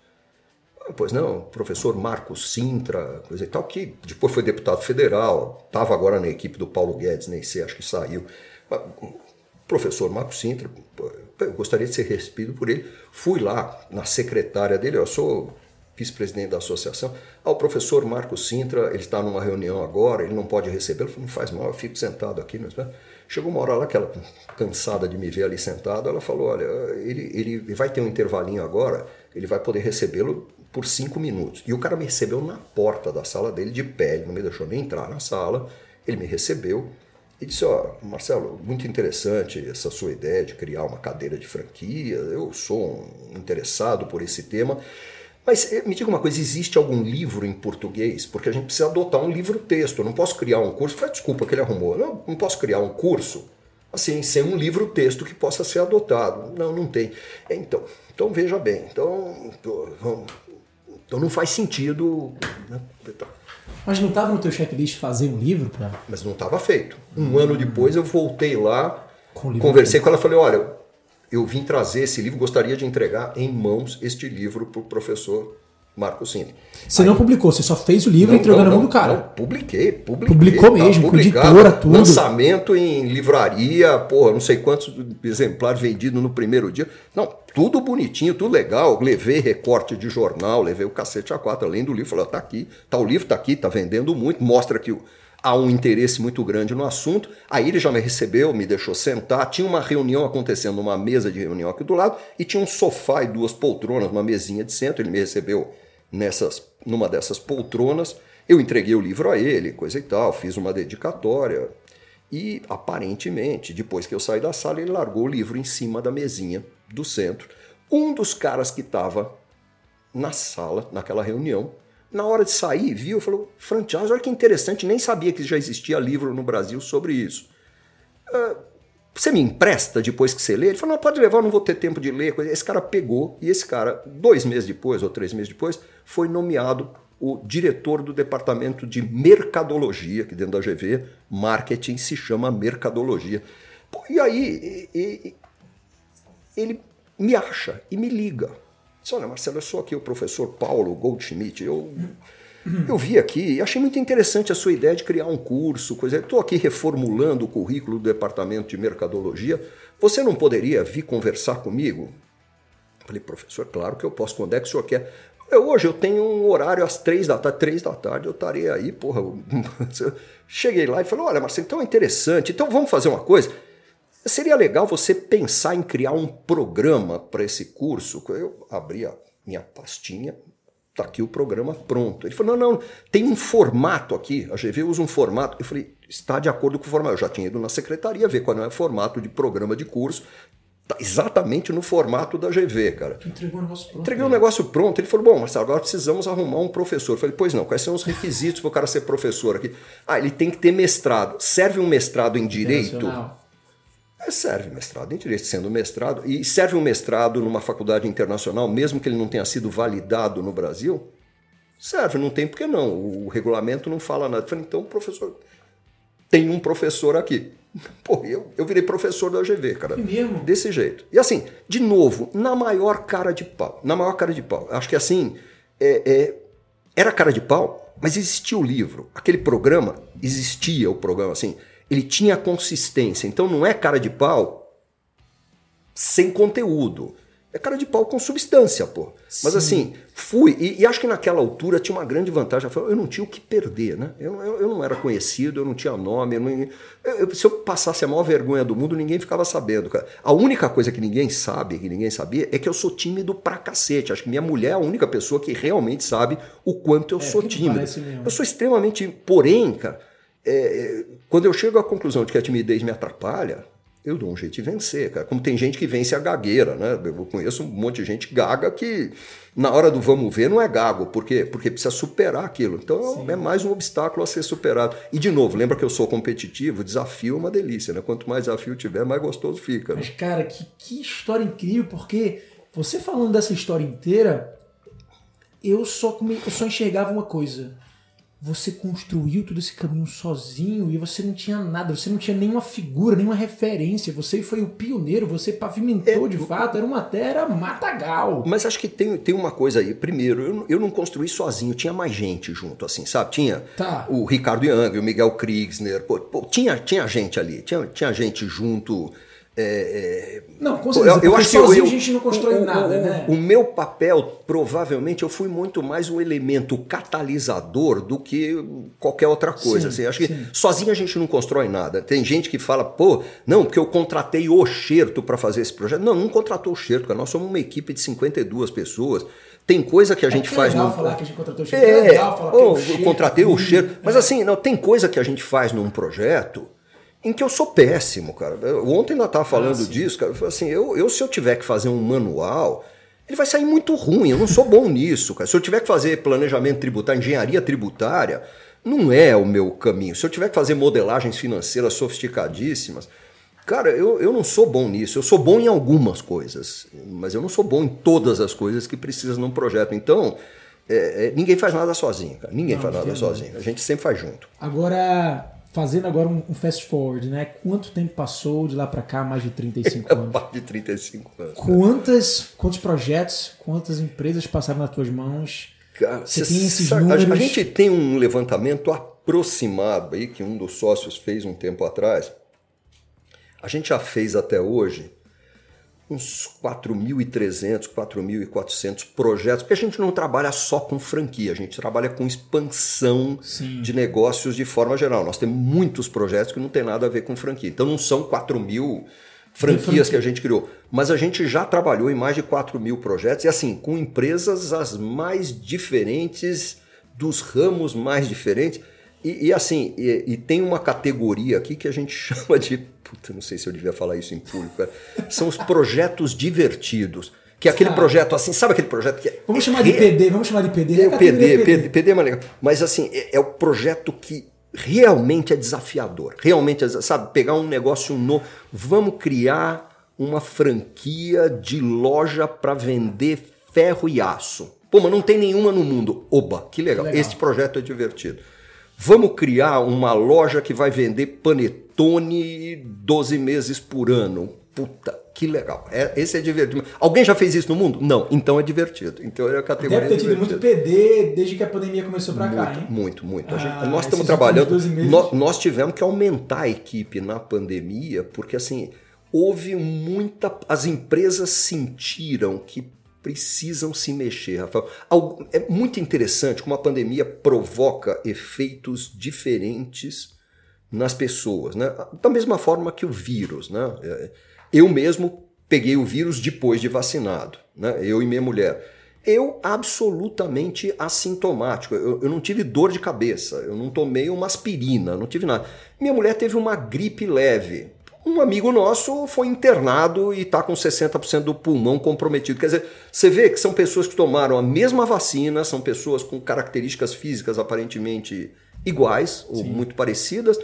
Ah, pois não, professor Marcos Sintra, coisa e tal, que depois foi deputado federal, estava agora na equipe do Paulo Guedes, nem sei, acho que saiu. Professor Marcos Sintra, eu gostaria de ser recebido por ele. Fui lá na secretária dele, eu sou vice-presidente da associação. Ah, o professor Marcos Sintra, ele está numa reunião agora, ele não pode falei, não faz mal, eu fico sentado aqui. Mas... Chegou uma hora lá que ela, cansada de me ver ali sentado, ela falou, olha, ele, ele vai ter um intervalinho agora, ele vai poder recebê-lo por cinco minutos. E o cara me recebeu na porta da sala dele, de pé, ele não me deixou nem entrar na sala, ele me recebeu, e disse: Ó, Marcelo, muito interessante essa sua ideia de criar uma cadeira de franquia. Eu sou um interessado por esse tema. Mas eh, me diga uma coisa: existe algum livro em português? Porque a gente precisa adotar um livro-texto. Eu não posso criar um curso. Foi desculpa que ele arrumou. Não, não posso criar um curso assim, sem um livro-texto que possa ser adotado. Não, não tem. Então, então veja bem. Então, então não faz sentido. Né? Mas não estava no teu checklist fazer um livro? Pra... Mas não estava feito. Um hum. ano depois eu voltei lá, com conversei com ela e falei, olha, eu vim trazer esse livro, gostaria de entregar em mãos este livro para o professor Marco Sintra. Você Aí, não publicou, você só fez o livro não, entregou na mão do cara. Não, publiquei, publiquei. Publicou tá mesmo, com editora, tudo. Lançamento em livraria, porra, não sei quantos exemplares vendidos no primeiro dia. Não, tudo bonitinho, tudo legal. Levei recorte de jornal, levei o cacete a quatro, além do livro. Falei, tá aqui, tá o livro, tá aqui, tá vendendo muito, mostra que há um interesse muito grande no assunto. Aí ele já me recebeu, me deixou sentar. Tinha uma reunião acontecendo, uma mesa de reunião aqui do lado, e tinha um sofá e duas poltronas, uma mesinha de centro. Ele me recebeu nessas, numa dessas poltronas. Eu entreguei o livro a ele, coisa e tal, fiz uma dedicatória. E aparentemente, depois que eu saí da sala, ele largou o livro em cima da mesinha do centro. Um dos caras que estava na sala, naquela reunião, na hora de sair, viu, falou: franchise, olha que interessante, nem sabia que já existia livro no Brasil sobre isso. Uh, você me empresta depois que você lê? Ele falou: não, pode levar, não vou ter tempo de ler. Esse cara pegou e esse cara, dois meses depois ou três meses depois, foi nomeado o diretor do departamento de mercadologia, que dentro da GV, marketing se chama mercadologia. E aí e, e, ele me acha e me liga. Diz, olha, Marcelo, eu sou aqui o professor Paulo Goldschmidt. Eu eu vi aqui e achei muito interessante a sua ideia de criar um curso, coisa. Estou aqui reformulando o currículo do departamento de mercadologia. Você não poderia vir conversar comigo? Falei, professor, claro que eu posso. Quando é que o senhor quer? Eu, hoje eu tenho um horário às três da tarde, três da tarde eu estarei aí, porra. (laughs) Cheguei lá e falei, olha, Marcelo, então é interessante, então vamos fazer uma coisa. Seria legal você pensar em criar um programa para esse curso. Eu abri a minha pastinha, tá aqui o programa pronto. Ele falou, não, não, tem um formato aqui, a GV usa um formato. Eu falei, está de acordo com o formato. Eu já tinha ido na secretaria ver qual é o formato de programa de curso. Tá exatamente no formato da GV, cara. Entregou o negócio pronto. Entreguei o um negócio pronto. Ele falou: Bom, Marcelo, agora precisamos arrumar um professor. Eu falei: Pois não, quais são os requisitos para o cara ser professor aqui? Ah, ele tem que ter mestrado. Serve um mestrado em direito? É, serve mestrado em direito, sendo mestrado. E serve um mestrado numa faculdade internacional, mesmo que ele não tenha sido validado no Brasil? Serve, não tem por que não. O regulamento não fala nada. Eu falei: Então, professor, tem um professor aqui. (laughs) Pô, eu, eu virei professor da UGV, cara. É mesmo? Desse jeito. E assim, de novo, na maior cara de pau. Na maior cara de pau. Acho que assim, é, é, era cara de pau, mas existia o livro. Aquele programa, existia o programa, assim. Ele tinha consistência. Então não é cara de pau sem conteúdo. É cara de pau com substância, pô. Sim. Mas assim, fui. E, e, acho que naquela altura tinha uma grande vantagem. Eu não tinha o que perder, né? Eu, eu, eu não era conhecido, eu não tinha nome. Eu não, eu, se eu passasse a maior vergonha do mundo, ninguém ficava sabendo, cara. A única coisa que ninguém sabe, que ninguém sabia, é que eu sou tímido pra cacete. Acho que minha mulher é a única pessoa que realmente sabe o quanto eu é, sou tímido. Eu sou extremamente. Porém, cara, é, é, quando eu chego à conclusão de que a timidez me atrapalha, eu dou um jeito de vencer, cara. Como tem gente que vence a gagueira, né? Eu conheço um monte de gente gaga que na hora do vamos ver não é gago, porque porque precisa superar aquilo. Então Sim. é mais um obstáculo a ser superado. E de novo, lembra que eu sou competitivo, desafio é uma delícia, né? Quanto mais desafio tiver, mais gostoso fica. Né? Mas cara, que, que história incrível, porque você falando dessa história inteira, eu só eu só enxergava uma coisa você construiu todo esse caminho sozinho e você não tinha nada, você não tinha nenhuma figura, nenhuma referência, você foi o pioneiro, você pavimentou é, de fato, era uma terra matagal. Mas acho que tem, tem uma coisa aí. Primeiro, eu, eu não construí sozinho, tinha mais gente junto, assim, sabe? Tinha tá. o Ricardo Young, o Miguel Kriegsner, pô, pô, tinha, tinha gente ali, tinha, tinha gente junto. É, é, não, com certeza, eu, eu acho que sozinho eu, a gente não constrói o, nada, o, né? O meu papel, provavelmente, eu fui muito mais um elemento catalisador do que qualquer outra coisa. Sim, assim, acho sim. que sozinho a gente não constrói nada. Tem gente que fala, pô, não, porque eu contratei o Xerto para fazer esse projeto. Não, não contratou o Xerto. Nós somos uma equipe de 52 pessoas. Tem coisa que a gente é faz no. falar que a gente contratou o Xerto. É, é legal falar oh, que é o eu contratei o Xerto. Mas assim, não, tem coisa que a gente faz num projeto em que eu sou péssimo, cara. Eu, ontem ainda estava falando ah, disso, cara. Eu falei assim, eu, eu se eu tiver que fazer um manual, ele vai sair muito ruim. Eu não sou bom (laughs) nisso, cara. Se eu tiver que fazer planejamento tributário, engenharia tributária, não é o meu caminho. Se eu tiver que fazer modelagens financeiras sofisticadíssimas, cara, eu, eu não sou bom nisso. Eu sou bom em algumas coisas, mas eu não sou bom em todas as coisas que precisam num projeto. Então, é, é, ninguém faz nada sozinho, cara. Ninguém não, faz nada sozinho. A gente sempre faz junto. Agora, fazendo agora um, um, fast forward, né? Quanto tempo passou de lá para cá? Mais de 35 (laughs) anos. mais de 35 anos. Quantas, quantos projetos, quantas empresas passaram nas tuas mãos? Cara, você tem esses sabe, números? A gente tem um levantamento aproximado aí que um dos sócios fez um tempo atrás. A gente já fez até hoje uns 4.300, 4.400 projetos, porque a gente não trabalha só com franquia, a gente trabalha com expansão Sim. de negócios de forma geral. Nós temos muitos projetos que não tem nada a ver com franquia. Então não são 4 mil franquias que a gente criou, mas a gente já trabalhou em mais de 4 mil projetos e assim, com empresas as mais diferentes, dos ramos mais diferentes. E, e assim, e, e, tem uma categoria aqui que a gente (laughs) chama de. Puta, não sei se eu devia falar isso em público. Cara. São os projetos divertidos. Que é aquele ah. projeto assim, sabe aquele projeto que é. Vamos chamar de PD, vamos chamar de PD. É, o PD, PD, PD, PD é mais legal. Mas assim, é, é o projeto que realmente é desafiador. Realmente, é, sabe, pegar um negócio novo. Vamos criar uma franquia de loja para vender ferro e aço. Pô, mas não tem nenhuma no mundo. Oba, que legal. legal. Este projeto é divertido. Vamos criar uma loja que vai vender panetone 12 meses por ano. puta, que legal. É, esse é divertido. Alguém já fez isso no mundo? Não, então é divertido. Então é a categoria. Deve ter tido muito PD desde que a pandemia começou para cá, hein? Muito, muito. Gente, ah, nós estamos trabalhando. Nós, nós tivemos que aumentar a equipe na pandemia, porque assim, houve muita. As empresas sentiram que precisam se mexer, Rafael. É muito interessante como a pandemia provoca efeitos diferentes nas pessoas, né? Da mesma forma que o vírus, né? É, eu mesmo peguei o vírus depois de vacinado, né? Eu e minha mulher. Eu absolutamente assintomático. Eu, eu, não tive dor de cabeça, eu não tomei uma aspirina, não tive nada. Minha mulher teve uma gripe leve. Um amigo nosso foi internado e está com 60% do pulmão comprometido. Quer dizer, você vê que são pessoas que tomaram a mesma vacina, são pessoas com características físicas aparentemente iguais ou Sim. muito parecidas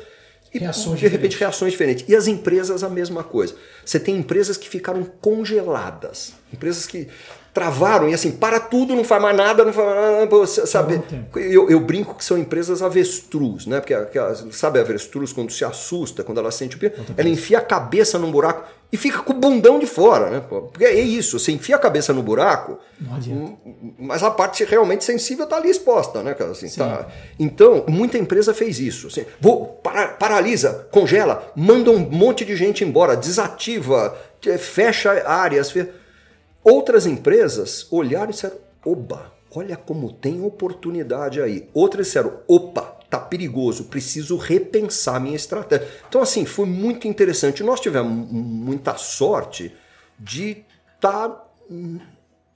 e reações de repente reações diferentes. E as empresas a mesma coisa. Você tem empresas que ficaram congeladas, empresas que travaram e assim, para tudo, não faz mais nada, não faz mais nada, sabe? Eu, eu, brinco que são empresas avestruz, né? Porque, sabe a avestruz quando se assusta, quando ela sente o pé, ela enfia a cabeça num buraco e fica com o bundão de fora, né? Porque é isso, você enfia a cabeça no buraco, hum, mas a parte realmente sensível está ali exposta, né? Assim, tá... Então, muita empresa fez isso. Assim, vou, para, paralisa, congela, manda um monte de gente embora, desativa, fecha áreas. Fecha Outras empresas olharam e disseram: oba, olha como tem oportunidade aí. Outras disseram: opa, tá perigoso, preciso repensar minha estratégia. Então, assim, foi muito interessante. Nós tivemos muita sorte de estar tá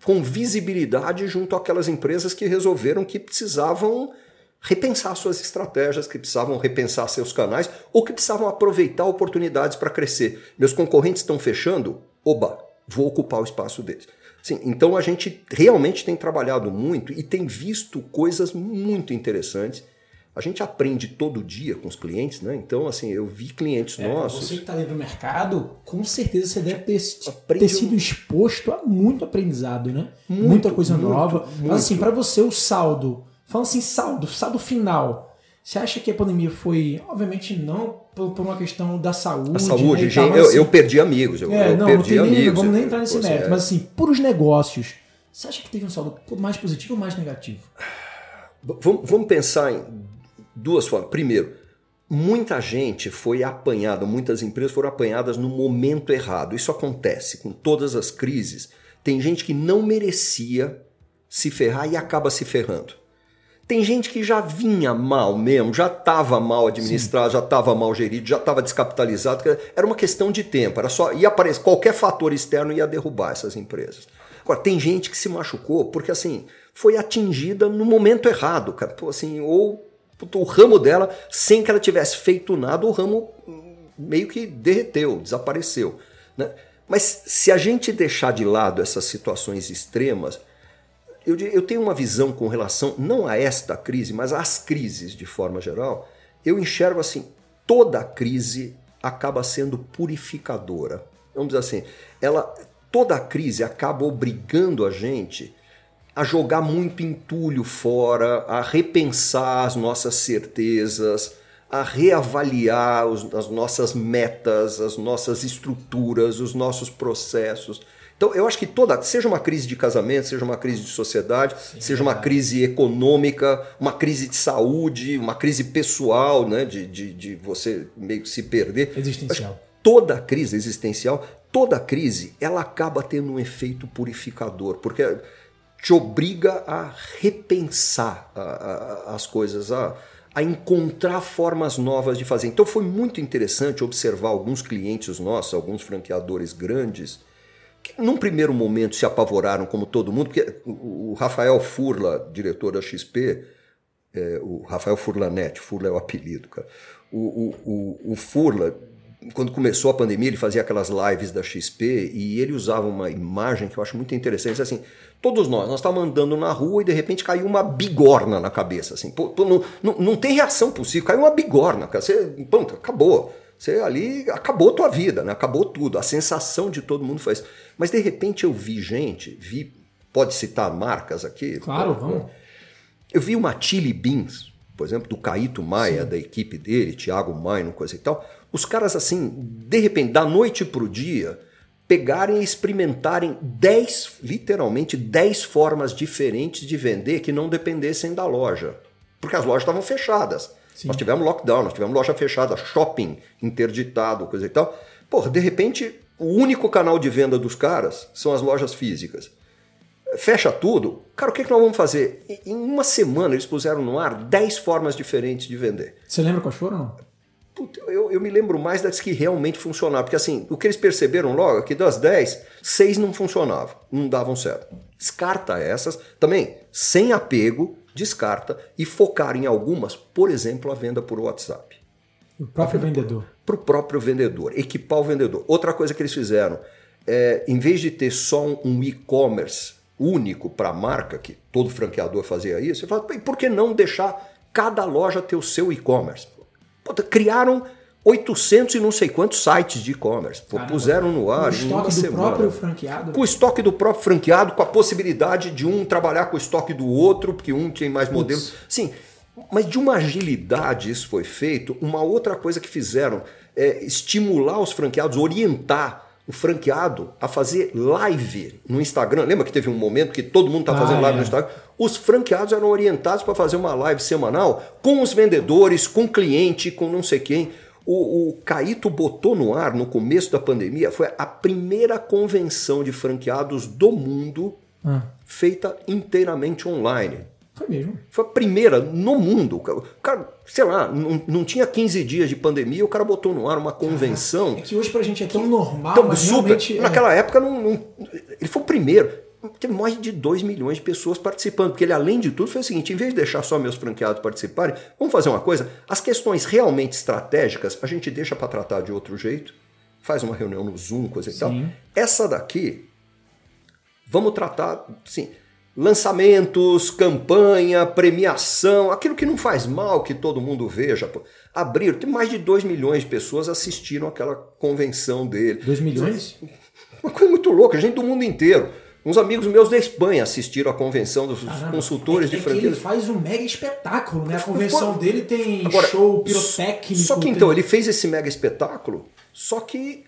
com visibilidade junto àquelas empresas que resolveram que precisavam repensar suas estratégias, que precisavam repensar seus canais ou que precisavam aproveitar oportunidades para crescer. Meus concorrentes estão fechando? Oba, vou ocupar o espaço deles. Sim, então a gente realmente tem trabalhado muito e tem visto coisas muito interessantes. A gente aprende todo dia com os clientes, né? Então, assim, eu vi clientes é, nossos. Você que está dentro do mercado, com certeza você deve ter, ter sido exposto a muito aprendizado, né? Muito, Muita coisa muito, nova. Muito. Mas, assim, para você, o saldo, falando assim, saldo, saldo final, você acha que a pandemia foi, obviamente não por, por uma questão da saúde? A saúde, né, gente, eu, assim, eu, perdi amigos. Eu, é, eu não, perdi não amigos. Nem, vamos nem entrar nesse mérito, é. mas assim, por os negócios, você acha que teve um saldo mais positivo ou mais negativo? Vamos, vamos pensar em duas formas. Primeiro, muita gente foi apanhada, muitas empresas foram apanhadas no momento errado. Isso acontece com todas as crises. Tem gente que não merecia se ferrar e acaba se ferrando. Tem gente que já vinha mal mesmo, já estava mal administrado, Sim. já estava mal gerido, já estava descapitalizado. Era uma questão de tempo, era só ia aparecer qualquer fator externo ia derrubar essas empresas. Agora tem gente que se machucou porque assim foi atingida no momento errado, cara. Assim, ou o ramo dela, sem que ela tivesse feito nada, o ramo meio que derreteu, desapareceu. Né? Mas se a gente deixar de lado essas situações extremas, eu, eu tenho uma visão com relação, não a esta crise, mas às crises de forma geral. Eu enxergo assim: toda crise acaba sendo purificadora. Vamos dizer assim, ela, toda crise acaba obrigando a gente a jogar muito entulho fora, a repensar as nossas certezas, a reavaliar os, as nossas metas, as nossas estruturas, os nossos processos. Então, eu acho que toda, seja uma crise de casamento, seja uma crise de sociedade, Sim, seja uma crise econômica, uma crise de saúde, uma crise pessoal, né, de, de, de você meio que se perder. Existencial. Toda crise existencial, toda crise, ela acaba tendo um efeito purificador, porque te obriga a repensar a, a, as coisas, a, a encontrar formas novas de fazer. Então foi muito interessante observar alguns clientes nossos, alguns franqueadores grandes, num primeiro momento se apavoraram como todo mundo, porque o Rafael Furla, diretor da XP, é, o Rafael Furlanet, Furla é o apelido, cara. O, o, o, o Furla, quando começou a pandemia, ele fazia aquelas lives da XP e ele usava uma imagem que eu acho muito interessante, assim, todos nós, nós estávamos andando na rua e de repente caiu uma bigorna na cabeça, assim, pô, pô, não, não, não, tem reação possível, caiu uma bigorna, cara, você, pronto, acabou. Você ali acabou tua vida, né? acabou tudo. A sensação de todo mundo foi isso. Mas de repente eu vi gente, vi, pode citar marcas aqui? Claro, vamos. Eu vi uma Chili Beans por exemplo, do Caíto Maia, Sim. da equipe dele, Thiago Maia, coisa e tal, os caras assim, de repente, da noite para o dia, pegarem e experimentarem 10, literalmente 10 formas diferentes de vender que não dependessem da loja. Porque as lojas estavam fechadas. Sim. Nós tivemos lockdown, nós tivemos loja fechada, shopping interditado, coisa e tal. Porra, de repente, o único canal de venda dos caras são as lojas físicas. Fecha tudo. Cara, o que, que nós vamos fazer? Em uma semana eles puseram no ar 10 formas diferentes de vender. Você lembra quais foram? Não? Eu, eu, me lembro mais das que realmente funcionaram. Porque assim, o que eles perceberam logo é que das 10, 6 não funcionavam, não davam certo. Descarta essas, também sem apego, descarta e focar em algumas, por exemplo, a venda por WhatsApp. O próprio vendedor. Para o próprio vendedor, equipar o vendedor. Outra coisa que eles fizeram, é, em vez de ter só um e-commerce único para a marca, que todo franqueador fazia isso, você fala, por que não deixar cada loja ter o seu e-commerce? Criaram 800 e não sei quantos sites de e-commerce. Puseram no ar. Com o estoque do semana. próprio franqueado? Com o estoque do próprio franqueado, com a possibilidade de um trabalhar com o estoque do outro, porque um tem mais modelos. Sim, mas de uma agilidade isso foi feito. Uma outra coisa que fizeram é estimular os franqueados, orientar o franqueado a fazer live no Instagram. Lembra que teve um momento que todo mundo está fazendo ah, live é. no Instagram? Os franqueados eram orientados para fazer uma live semanal com os vendedores, com o cliente, com não sei quem. O, o Caíto botou no ar no começo da pandemia, foi a primeira convenção de franqueados do mundo ah. feita inteiramente online. Foi mesmo. Foi a primeira no mundo. O cara, sei lá, não, não tinha 15 dias de pandemia, o cara botou no ar uma convenção. É que hoje pra gente é tão normal, então, mas super, é. Naquela época, não, não, ele foi o primeiro. Teve mais de 2 milhões de pessoas participando, porque ele, além de tudo, foi o seguinte: em vez de deixar só meus franqueados participarem, vamos fazer uma coisa. As questões realmente estratégicas a gente deixa para tratar de outro jeito, faz uma reunião no Zoom, coisa e Sim. tal. Essa daqui, vamos tratar, sim lançamentos, campanha, premiação, aquilo que não faz mal que todo mundo veja. Abriram, tem mais de 2 milhões de pessoas assistiram aquela convenção dele. 2 milhões? Uma coisa muito louca, gente do mundo inteiro. Uns amigos meus da Espanha assistiram a convenção dos Caramba, consultores é, de franquia. É ele faz um mega espetáculo, né? A convenção dele tem Agora, show pirotécnico. Só que então, ele fez esse mega espetáculo, só que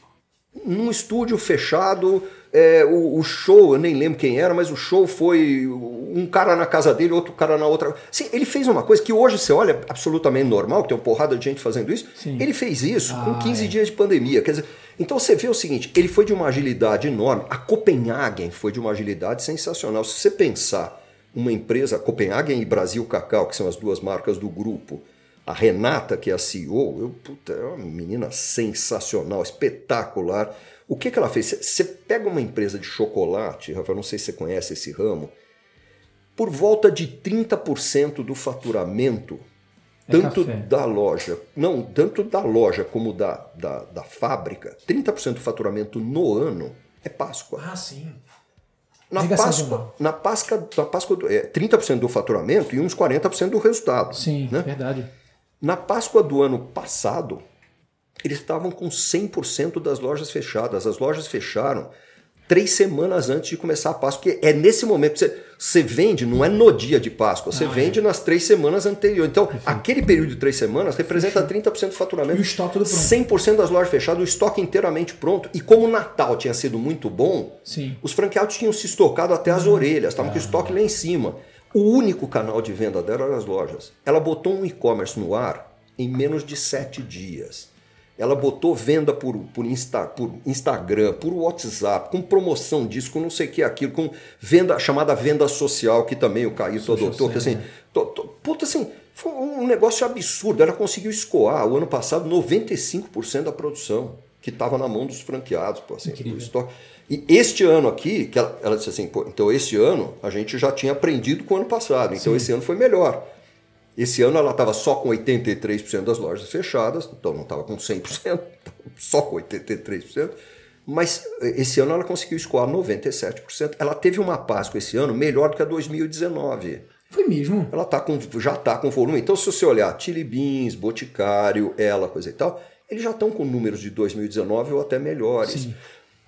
num estúdio fechado, é, o, o, show, eu nem lembro quem era, mas o show foi um cara na casa dele, outro cara na outra. Sim, ele fez uma coisa que hoje você olha absolutamente normal, que tem uma porrada de gente fazendo isso. Sim. Ele fez isso ah, com 15 é. dias de pandemia. Quer dizer, então você vê o seguinte: ele foi de uma agilidade enorme. A Copenhagen foi de uma agilidade sensacional. Se você pensar uma empresa, Copenhagen e Brasil Cacau, que são as duas marcas do grupo, a Renata, que é a CEO, eu, puta, é uma menina sensacional, espetacular o que, que ela fez? Você pega uma empresa de chocolate, Rafael, não sei se você conhece esse ramo, por volta de 30% do faturamento, é tanto café. da loja, não, tanto da loja como da, da, da fábrica, 30% do faturamento no ano é Páscoa. Ah, sim. Na Páscoa, na Páscoa, na Páscoa é 30% do faturamento e uns 40% do resultado. Sim, né? verdade. Na Páscoa do ano passado, eles estavam com 100% das lojas fechadas. As lojas fecharam três semanas antes de começar a Páscoa, porque é nesse momento que você, você vende, não é no dia de Páscoa, você ah, vende é. nas três semanas anteriores. Então, aquele período de três semanas representa 30% do faturamento. E o estoque do pronto. 100% das lojas fechadas, o estoque inteiramente pronto. E como o Natal tinha sido muito bom, Sim. os franqueados tinham se estocado até as orelhas, estavam ah. com o estoque lá em cima. O único canal de venda dela era as lojas. Ela botou um e-commerce no ar em menos de sete dias. Ela botou venda por, por, Insta, por Instagram, por WhatsApp, com promoção disso, com não sei o que aquilo, com venda chamada venda social, que também o Caíto adotou, que assim, tô, puta assim, foi um negócio absurdo. Ela conseguiu escoar o ano passado 95% da produção que estava na mão dos franqueados, pô, assim, do estoque. E este ano aqui, que ela, ela disse assim, pô, então este ano a gente já tinha aprendido com o ano passado, então Sim. esse ano foi melhor. Esse ano ela estava só com 83% das lojas fechadas, então não estava com 100%, (laughs) só com 83%. Mas eh, esse ano ela conseguiu escoar 97%. Ela teve uma Páscoa esse ano melhor do que a 2019. Foi mesmo? Ela tá com, já está com volume. Então, se você olhar Chili Beans, Boticário, ela, coisa e tal, eles já estão com números de 2019 ou até melhores. Sim.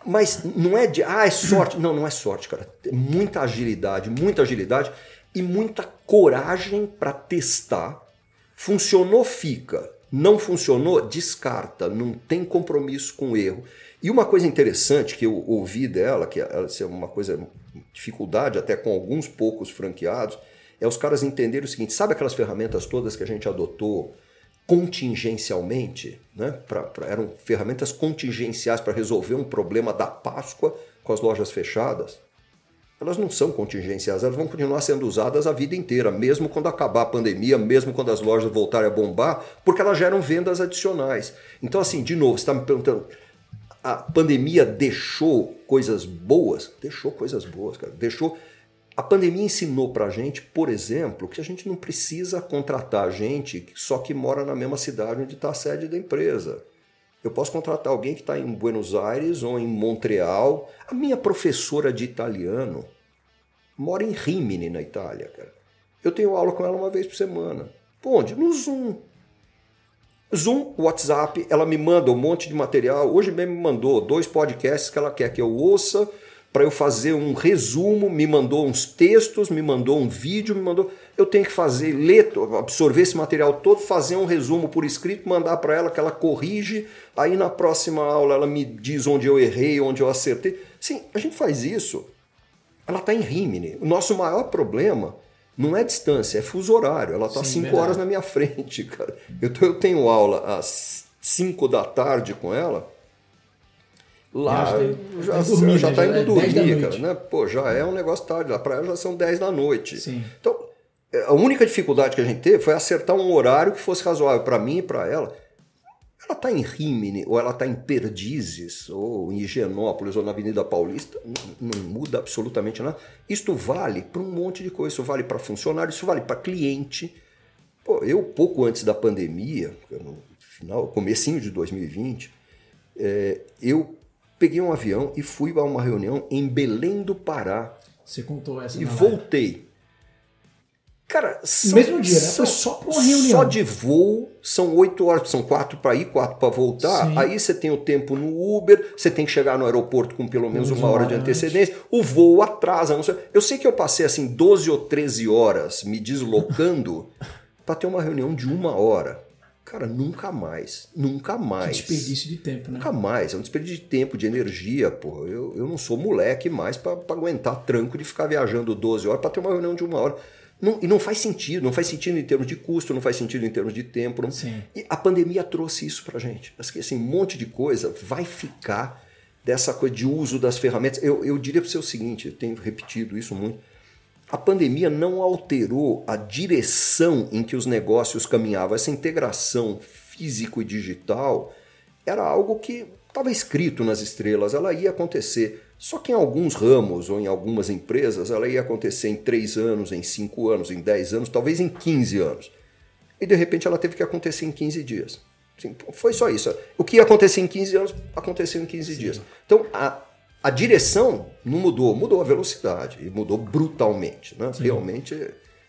Mas não é de, ah, é sorte. Não, não é sorte, cara. Muita agilidade, muita agilidade e muita coragem para testar Funcionou, fica. Não funcionou, descarta. Não tem compromisso com o erro. E uma coisa interessante que eu ouvi dela, que é uma coisa, dificuldade até com alguns poucos franqueados, é os caras entenderem o seguinte: sabe aquelas ferramentas todas que a gente adotou contingencialmente? Né? Pra, pra, eram ferramentas contingenciais para resolver um problema da Páscoa com as lojas fechadas? Elas não são contingenciais, elas vão continuar sendo usadas a vida inteira, mesmo quando acabar a pandemia, mesmo quando as lojas voltarem a bombar, porque elas geram vendas adicionais. Então, assim, de novo, você está me perguntando, a pandemia deixou coisas boas? Deixou coisas boas, cara. Deixou. A pandemia ensinou pra gente, por exemplo, que a gente não precisa contratar gente só que mora na mesma cidade onde está a sede da empresa. Eu posso contratar alguém que está em Buenos Aires ou em Montreal. A minha professora de italiano mora em Rimini, na Itália, cara. Eu tenho aula com ela uma vez por semana. Onde? No Zoom. Zoom, WhatsApp, ela me manda um monte de material. Hoje mesmo me mandou dois podcasts que ela quer que eu ouça para eu fazer um resumo, me mandou uns textos, me mandou um vídeo, me mandou. Eu tenho que fazer, ler, absorver esse material todo, fazer um resumo por escrito, mandar para ela que ela corrige. Aí na próxima aula ela me diz onde eu errei, onde eu acertei. Sim, a gente faz isso. Ela está em Rimini. O nosso maior problema não é distância, é fuso horário. Ela está cinco horas na minha (laughs) frente, cara. Eu, eu tenho aula às 5 da tarde com ela. Lá já, já, dormir, já tá indo é dormir, cara. Né? Pô, já é um negócio tarde. Lá para ela já são 10 da noite. Sim. Então, é, a única dificuldade que a gente teve foi acertar um horário que fosse razoável para mim e para ela. Ela está em Rimini, ou ela está em Perdizes, ou em Higienópolis, ou na Avenida Paulista, não, não muda absolutamente nada. Isto vale para um monte de coisa. Isso vale para funcionário, isso vale para cliente. Pô, eu, pouco antes da pandemia, no final, comecinho de 2020, é, eu peguei um avião e fui a uma reunião em Belém do Pará. Você contou essa E voltei. Cara, são, mesmo dia, né? Foi só pra uma reunião. Só de voo são oito horas, são quatro para ir, quatro para voltar. Sim. Aí você tem o tempo no Uber, você tem que chegar no aeroporto com pelo menos uma hora de antecedência. O voo atrasa, não sei. Eu sei que eu passei assim 12 ou 13 horas me deslocando (laughs) para ter uma reunião de uma hora. Cara, nunca mais. Nunca mais. Que desperdício de tempo, né? Nunca mais. É um desperdício de tempo, de energia, pô. Eu, eu não sou moleque mais para aguentar tranco de ficar viajando 12 horas para ter uma reunião de uma hora. Não, e não faz sentido, não faz sentido em termos de custo, não faz sentido em termos de tempo. Não... E a pandemia trouxe isso para gente. Assim, um monte de coisa vai ficar dessa coisa de uso das ferramentas. Eu, eu diria para você o seguinte, eu tenho repetido isso muito. A pandemia não alterou a direção em que os negócios caminhavam. Essa integração físico e digital era algo que estava escrito nas estrelas, ela ia acontecer. Só que em alguns ramos ou em algumas empresas ela ia acontecer em 3 anos, em 5 anos, em 10 anos, talvez em 15 anos. E de repente ela teve que acontecer em 15 dias. Assim, foi só isso. O que ia acontecer em 15 anos aconteceu em 15 Sim. dias. Então a, a direção não mudou, mudou a velocidade e mudou brutalmente. Né? Realmente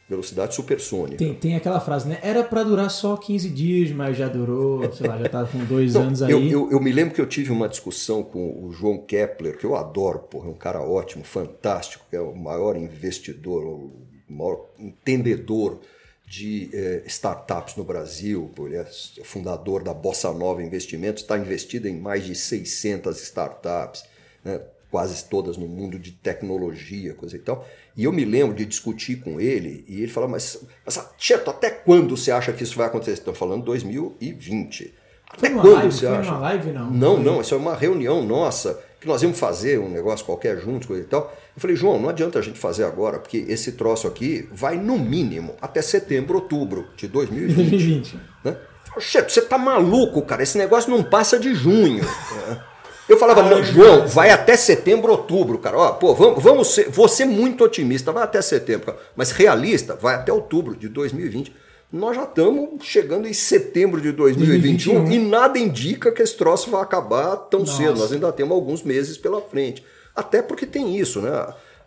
velocidade supersônica. Tem, tem aquela frase, né? Era para durar só 15 dias, mas já durou, sei lá, já tá com dois anos aí. Eu, eu, eu, me lembro que eu tive uma discussão com o João Kepler, que eu adoro, porra, é um cara ótimo, fantástico, que é o maior investidor, o maior entendedor de eh, startups no Brasil, ele é fundador da Bossa Nova Investimentos, está investido em mais de 600 startups, né? quase todas no mundo de tecnologia, coisa e tal. E eu me lembro de discutir com ele e ele falou: Mas, mas Cheto, até quando você acha que isso vai acontecer? Estou falando 2020. Até quando live, você acha? Uma live, não? Não, não, isso é uma reunião nossa que nós íamos fazer um negócio qualquer juntos, coisa e tal. Eu falei, João, não adianta a gente fazer agora, porque esse troço aqui vai no mínimo até setembro, outubro de 2020. 2020. Né? Cheto, você tá maluco, cara? Esse negócio não passa de junho. (laughs) Eu falava, não, João, vai até setembro, outubro, cara. Ó, pô, vamos, vamos ser, ser muito otimista, vai até setembro, cara. Mas realista, vai até outubro de 2020. Nós já estamos chegando em setembro de 2021, 2021 e nada indica que esse troço vai acabar tão Nossa. cedo. Nós ainda temos alguns meses pela frente. Até porque tem isso, né?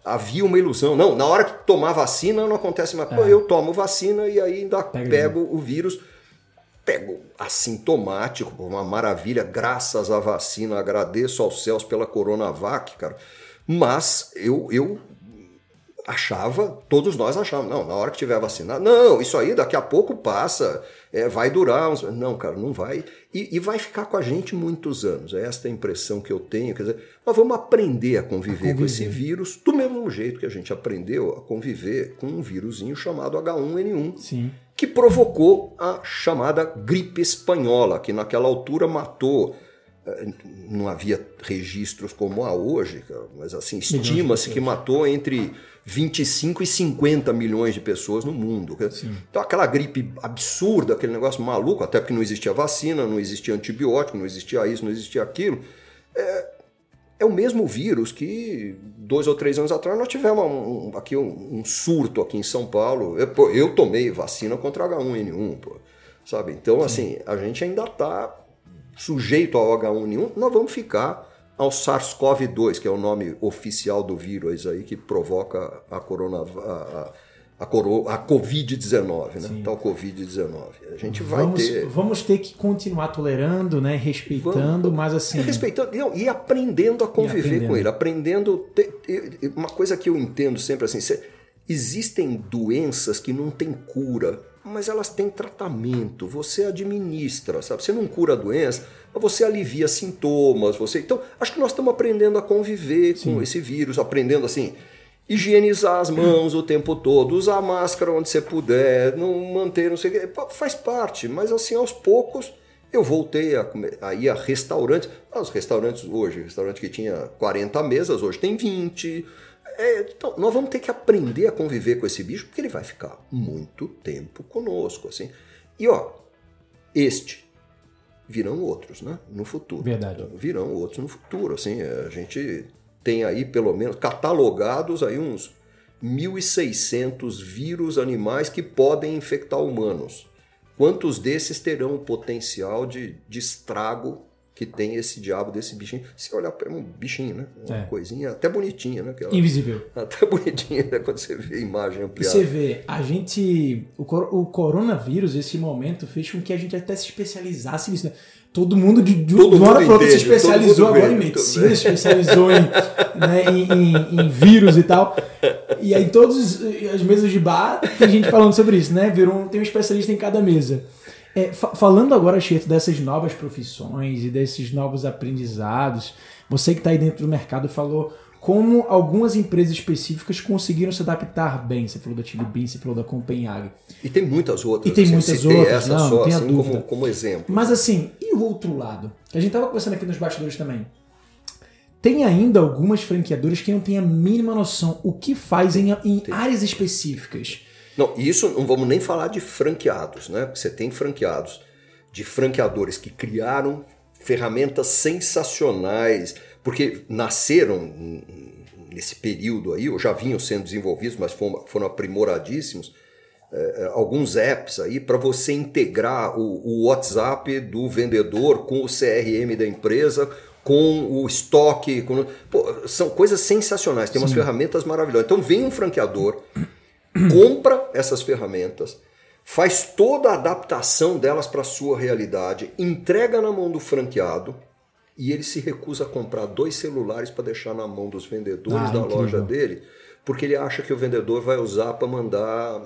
Havia uma ilusão. Não, na hora que tomar vacina não acontece mais. É. Pô, eu tomo vacina e aí ainda Pega pego o vírus pego assintomático, uma maravilha, graças à vacina, agradeço aos céus pela Coronavac, cara. Mas eu, eu achava, todos nós achávamos, não, na hora que tiver vacinado, não, isso aí daqui a pouco passa, é, vai durar uns... Não, cara, não vai. E, e, vai ficar com a gente muitos anos. É esta a impressão que eu tenho. Quer dizer, nós vamos aprender a conviver, a conviver, com esse vírus do mesmo jeito que a gente aprendeu a conviver com um vírusinho chamado H1N1. Sim. Que provocou a chamada gripe espanhola, que naquela altura matou eh, não havia registros como há hoje, mas assim, estima-se que matou entre 25 e 50 milhões de pessoas no mundo. Sim. Então, aquela gripe absurda, aquele negócio maluco, até porque não existia vacina, não existia antibiótico, não existia isso, não existia aquilo. É, é o mesmo vírus que dois ou três anos atrás nós tivemos um, aqui um, um, surto aqui em São Paulo. Eu, pô, eu tomei vacina contra H1N1, pô, sabe? Então, Sim. assim, a gente ainda está sujeito ao H1N1, nós vamos ficar ao SARS-CoV-2, que é o nome oficial do vírus aí que provoca a corona a, a, a, a Covid-19, né? Sim. Tal Covid-19. A gente vai vamos, ter. Vamos ter que continuar tolerando, né? Respeitando, vamos, mas assim. Respeitando e aprendendo a conviver aprendendo. com ele. Aprendendo. Uma coisa que eu entendo sempre assim: existem doenças que não têm cura mas elas têm tratamento, você administra, sabe? Você não cura a doença, mas você alivia sintomas, você. Então, acho que nós estamos aprendendo a conviver Sim. com esse vírus, aprendendo assim, higienizar as mãos o tempo todo, usar máscara onde você puder, não manter, não sei o que, faz parte, mas assim, aos poucos eu voltei a, comer, a ir a restaurantes. Ah, os restaurantes hoje, restaurante que tinha 40 mesas, hoje tem 20 é, então, nós vamos ter que aprender a conviver com esse bicho, porque ele vai ficar muito tempo conosco, assim. E ó, este virão outros, né? No futuro. Verdade. Virão outros no futuro, assim. A gente tem aí pelo menos catalogados aí uns 1.600 vírus animais que podem infectar humanos. Quantos desses terão o potencial de, de estrago que tem esse diabo desse bichinho. Se olhar para um bichinho, né? Uma é. coisinha até bonitinha, né? Aquela, Invisível. Até bonitinha, né? Quando você vê a imagem ampliada. Você vê, a gente. O, o coronavírus, esse momento, fez com que a gente até se especializasse nisso. Né? Todo mundo de, de, todo uma hora para outra se especializou agora em medicina, se especializou em, né, em, em, em, vírus e tal. E aí, todas as mesas de bar, tem gente falando sobre isso, né? Virou, tem um especialista em cada mesa. É, falando agora, Cheto, dessas novas profissões e desses novos aprendizados, você que está aí dentro do mercado falou como algumas empresas específicas conseguiram se adaptar bem. Você falou da Chili Bean, você falou da Copenhague. E tem muitas outras. E tem muitas outras, essa não, só, assim, como, como, exemplo. Mas assim, e o outro lado? A gente estava conversando aqui nos bastidores também. Tem ainda algumas franqueadoras que não têm a mínima noção o que fazem em, em áreas específicas. Não, isso não vamos nem falar de franqueados, né? Você tem franqueados de franqueadores que criaram ferramentas sensacionais, porque nasceram nesse período aí, ou já vinham sendo desenvolvidos, mas foram, foram aprimoradíssimos. É, é alguns apps aí para você integrar o, o, WhatsApp do vendedor com o CRM da empresa, com o estoque. Com... Pô, são coisas sensacionais, tem umas Sim. ferramentas maravilhosas. Então vem um franqueador (clears throat) compra essas ferramentas, faz toda a adaptação delas para a sua realidade, entrega na mão do franqueado e ele se recusa a comprar dois celulares para deixar na mão dos vendedores ah, da incrível. loja dele, porque ele acha que o vendedor vai usar para mandar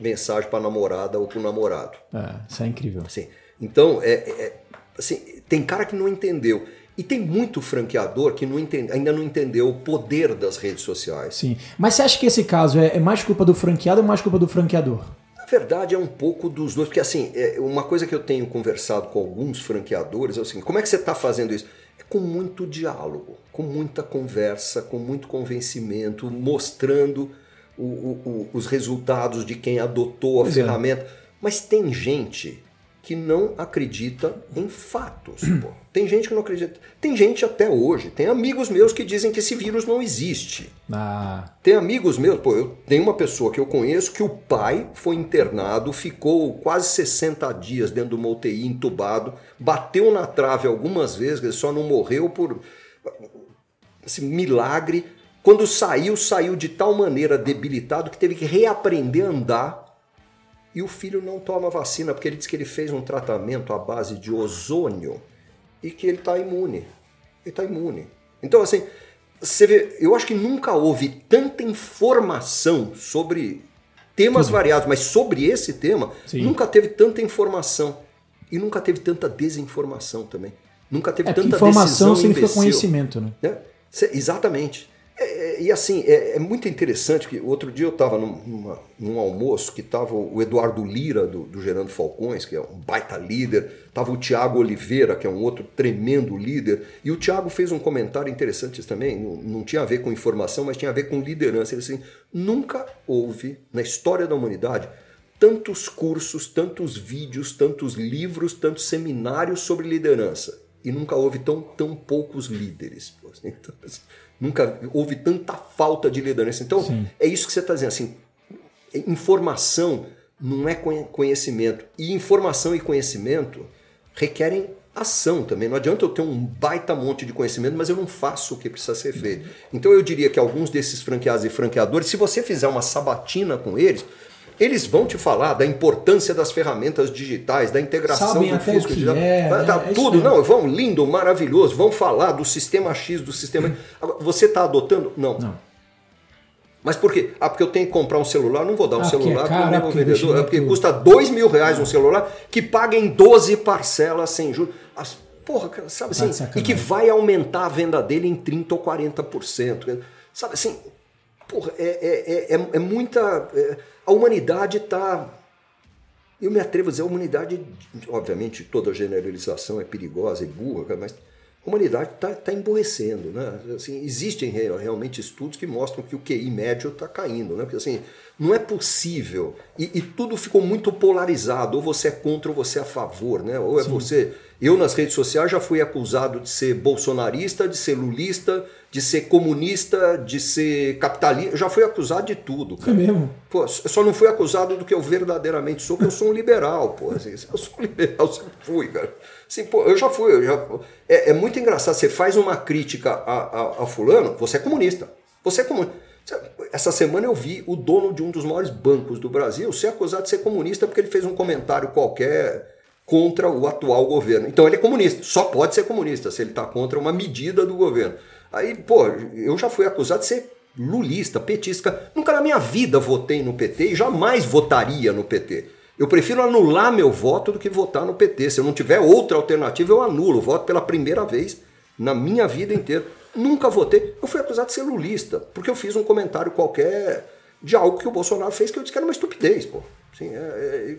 mensagem para a namorada ou para o namorado. É, isso é incrível. Assim, então, é, é, assim, tem cara que não entendeu. E tem muito franqueador que não entende, ainda não entendeu o poder das redes sociais. Sim. Mas você acha que esse caso é, é mais culpa do franqueado ou mais culpa do franqueador? Na verdade, é um pouco dos dois. Porque, assim, é uma coisa que eu tenho conversado com alguns franqueadores é assim: como é que você está fazendo isso? É com muito diálogo, com muita conversa, com muito convencimento, mostrando o, o, os resultados de quem adotou a pois é. ferramenta. É. Mas tem gente que não acredita em fatos. Pô. Tem gente que não acredita. Tem gente até hoje, tem amigos meus que dizem que esse vírus não existe. Ah. Tem amigos meus, pô, eu tenho uma pessoa que eu conheço que o pai foi internado, ficou quase 60 dias dentro de uma UTI entubado, bateu na trave algumas vezes, ele só não morreu por assim, milagre. Quando saiu, saiu de tal maneira debilitado que teve que reaprender a andar e o filho não toma vacina porque ele diz que ele fez um tratamento à base de ozônio e que ele está imune. Ele está imune. Então, assim, você vê, eu acho que nunca houve tanta informação sobre temas Tudo. variados, mas sobre esse tema, Sim. nunca teve tanta informação. E nunca teve tanta desinformação também. Nunca teve é, tanta informação significa imbecil. conhecimento, né? É, exatamente. É, é, e assim, é, é, muito interessante que outro dia eu estava num, num, almoço que estava o Eduardo Lira, do, do, Gerando Falcões, que é um baita líder, estava o Tiago Oliveira, que é um outro tremendo líder, e o Tiago fez um comentário interessante também, não, não, tinha a ver com informação, mas tinha a ver com liderança. Ele disse assim, nunca houve na história da humanidade tantos cursos, tantos vídeos, tantos livros, tantos seminários sobre liderança. E nunca houve tão, tão poucos líderes. (laughs) Então, assim, Nunca houve tanta falta de liderança. Então, Sim. é isso que você está dizendo. Assim, informação não é conhecimento. E informação e conhecimento requerem ação também. Não adianta eu ter um baita monte de conhecimento, mas eu não faço o que precisa ser feito. Então eu diria que alguns desses franqueados e franqueadores, se você fizer uma sabatina com eles, eles vão te falar da importância das ferramentas digitais, da integração Sabem do físico digital. É, tá, é, tudo, não, vão lindo, maravilhoso, vão falar do sistema X, do sistema. Você está adotando? Não. não. Mas por quê? Ah, porque eu tenho que comprar um celular, não vou dar um ah, celular é para o meu vendedor. É porque custa dois mil reais um celular que paga em 12 parcelas sem juros. As, porra, sabe assim? e que vai aumentar a venda dele em 30% ou 40%. Sabe assim? Porra, é, é, é, é muita. É, a humanidade está. Eu me atrevo a dizer, a humanidade, obviamente, toda generalização é perigosa e burra, mas a humanidade está tá emborrecendo. Né? Assim, existem realmente estudos que mostram que o QI médio está caindo. Né? Porque assim, não é possível. E, e, tudo ficou muito polarizado. Ou você é contra ou você é a favor. Né? Ou é Sim. você. Eu, nas redes sociais, já fui acusado de ser bolsonarista, de ser lulista, de ser comunista, de ser capitalista. Já fui acusado de tudo. Cara. É mesmo? Pô, eu só não fui acusado do que eu verdadeiramente sou, porque eu sou um liberal. Pô. Assim, (laughs) eu sou um liberal, sempre fui, cara. Assim, pô, eu já fui. Eu já... É, é, muito engraçado. Você faz uma crítica a, a, a fulano, você é comunista. Você é comunista. Essa semana eu vi o dono de um dos maiores bancos do Brasil ser acusado de ser comunista porque ele fez um comentário qualquer contra o atual governo. Então ele é comunista, só pode ser comunista se ele está contra uma medida do governo. Aí, pô, eu já fui acusado de ser lulista, petista. Nunca na minha vida votei no PT e jamais votaria no PT. Eu prefiro anular meu voto do que votar no PT. Se eu não tiver outra alternativa, eu anulo. Voto pela primeira vez na minha vida inteira. Nunca votei. Eu fui acusado de ser lulista, porque eu fiz um comentário qualquer de algo que o Bolsonaro fez que eu disse que era uma estupidez, pô. Assim, é, é...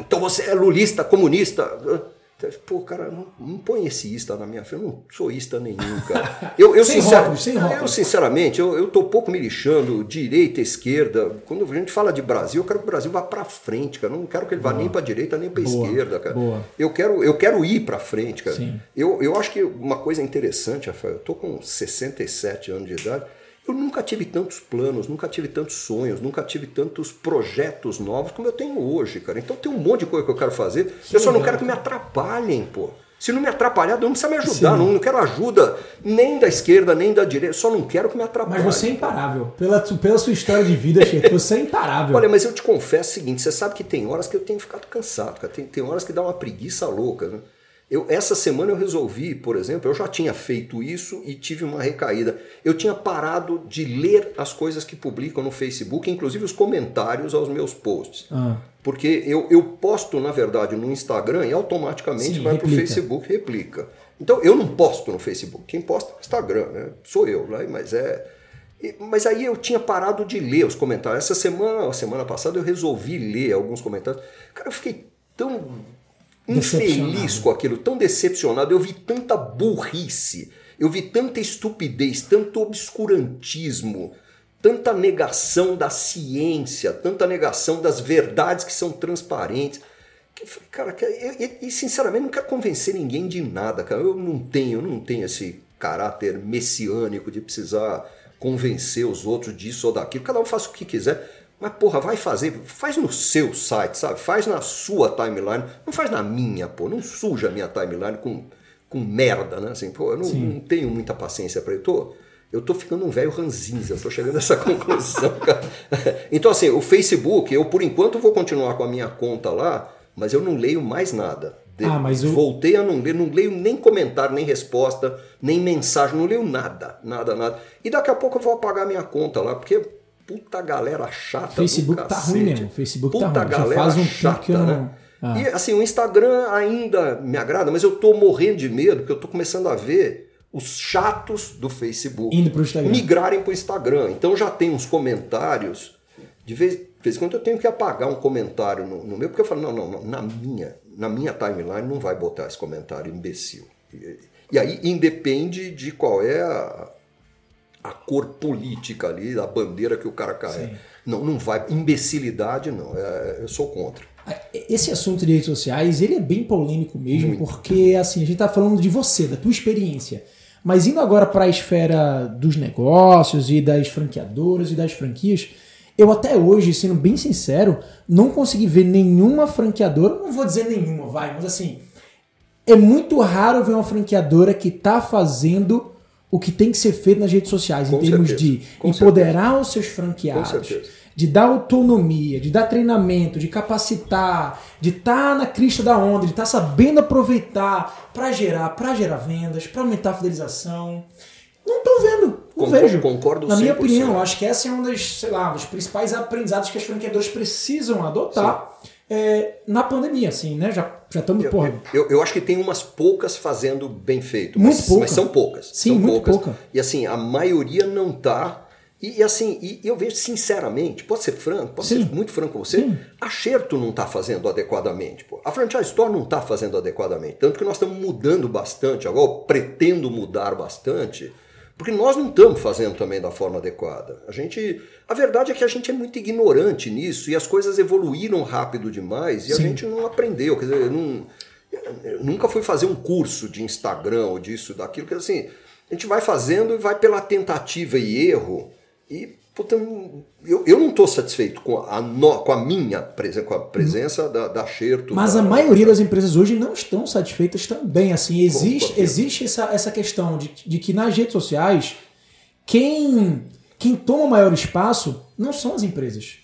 Então você é lulista, comunista. Pô, cara, não, não põe esse ista na minha frente, eu não sou ista nenhum, cara. (laughs) Eu, eu, sem sincer... rótulos, sem rótulos. eu sinceramente, eu, eu tô pouco me lixando, direita, esquerda. Quando a gente fala de Brasil, eu quero que o Brasil vá para frente, cara. Eu não quero que ele vá Boa. nem para direita nem para esquerda, cara. Boa. Eu quero, eu quero ir para frente, cara. Sim. Eu, eu acho que uma coisa interessante, Rafael, eu tô com 67 anos de idade. Eu nunca tive tantos planos, nunca tive tantos sonhos, nunca tive tantos projetos novos como eu tenho hoje, cara. Então tem um monte de coisa que eu quero fazer. Sim, eu só não quero que me atrapalhem, pô. Se não me atrapalhar, não precisa me ajudar. Não, não, quero ajuda nem da esquerda, nem da direita. Só não quero que me atrapalhe. Mas você é imparável. Pela, pela sua história de vida, Chico, você é imparável. Olha, mas eu te confesso o seguinte: você sabe que tem horas que eu tenho ficado cansado, cara. Tem, tem horas que dá uma preguiça louca, né? Eu, essa semana eu resolvi, por exemplo, eu já tinha feito isso e tive uma recaída. Eu tinha parado de ler as coisas que publicam no Facebook, inclusive os comentários aos meus posts. Ah. Porque eu, eu posto, na verdade, no Instagram e automaticamente Sim, vai para o Facebook replica. Então eu não posto no Facebook, quem posta é o Instagram, né? Sou eu, né? mas é. Mas aí eu tinha parado de ler os comentários. Essa semana, a semana passada, eu resolvi ler alguns comentários. Cara, eu fiquei tão infeliz com aquilo, tão decepcionado. Eu vi tanta burrice, eu vi tanta estupidez, tanto obscurantismo, tanta negação da ciência, tanta negação das verdades que são transparentes. Que cara, e sinceramente não quero convencer ninguém de nada, cara. Eu não tenho, eu não tenho esse caráter messiânico de precisar convencer os outros disso ou daquilo. Cada um faz o que quiser. Mas, porra, vai fazer, faz no seu site, sabe? Faz na sua timeline, não faz na minha, pô. Não suja a minha timeline com, com merda, né? Assim, pô, eu não, não tenho muita paciência para isso. Tô, eu tô ficando um velho ranzinza, tô chegando a essa (laughs) conclusão, cara. (laughs) Então, assim, o Facebook, eu por enquanto vou continuar com a minha conta lá, mas eu não leio mais nada. Ah, mas o- voltei a não ler, não leio nem comentário, nem resposta, nem mensagem, não leio nada, nada, nada. E daqui a pouco eu vou apagar minha conta lá, porque puta galera chata. Facebook do tá ruim mesmo, Facebook tá puta ruim. Já galera faz um chata, que eu não- né? Ah. E assim, o Instagram ainda me agrada, mas eu tô morrendo de medo, porque eu tô começando a ver os chatos do Facebook Indo pro Instagram. migrarem para o Instagram. Então já tem uns comentários. De vez, de vez em quando eu tenho que apagar um comentário no, no meu, porque eu falo, não, não, não, na minha, na minha timeline não vai botar esse comentário imbecil. E, e aí independe de qual é a, a cor política ali, a bandeira que o cara carrega. Sim. Não, não vai. Imbecilidade, não. É, eu sou contra. Esse assunto de redes sociais, ele é bem polêmico mesmo, porque assim, a gente tá falando de você, da tua experiência. Mas indo agora para a esfera dos negócios e das franqueadoras e das franquias, eu até hoje, sendo bem sincero, não consegui ver nenhuma franqueadora, não vou dizer nenhuma, vai, mas assim, é muito raro ver uma franqueadora que tá fazendo o que tem que ser feito nas redes sociais, Com em termos certeza, de com empoderar os seus franqueados, certeza. de dar autonomia, de dar treinamento, de capacitar, de estar na crista da onda, de estar sabendo aproveitar para gerar, para gerar vendas, para aumentar a fidelização. Não tô vendo, não Concor- vejo. concordo Na minha 100%. opinião, acho que essa é uma das, sei lá, dos principais aprendizados que as franqueadoras precisam adotar é, na pandemia, assim, né? Já já estamos, Eu, porra, eu, eu acho que tem umas poucas fazendo bem feito, Muito mas, pouca. mas são poucas. Sim, são muito poucas. pouca. E assim, a maioria não tá. E, e assim, e eu vejo sinceramente, pode ser franco, posso Sim. ser muito franco com você, Sim. a Xerto não está fazendo adequadamente. Pô. A Franchise Store não está fazendo adequadamente. Tanto que nós estamos mudando bastante, agora pretendo mudar bastante, porque nós não estamos fazendo também da forma adequada. A gente. A verdade é que a gente é muito ignorante nisso e as coisas evoluíram rápido demais e a Sim. gente não aprendeu. Quer dizer, não. Eu nunca fui fazer um curso de Instagram ou disso, daquilo, que assim, a gente vai fazendo e vai pela tentativa e erro. E, puta, eu, eu não estou satisfeito com a, no- com a minha presença, com a presença da, da Xerto. Mas da- a maioria das empresas hoje não estão satisfeitas também. Assim, existe, existe essa, essa questão de, de que nas redes sociais, quem, quem toma maior espaço não são as empresas,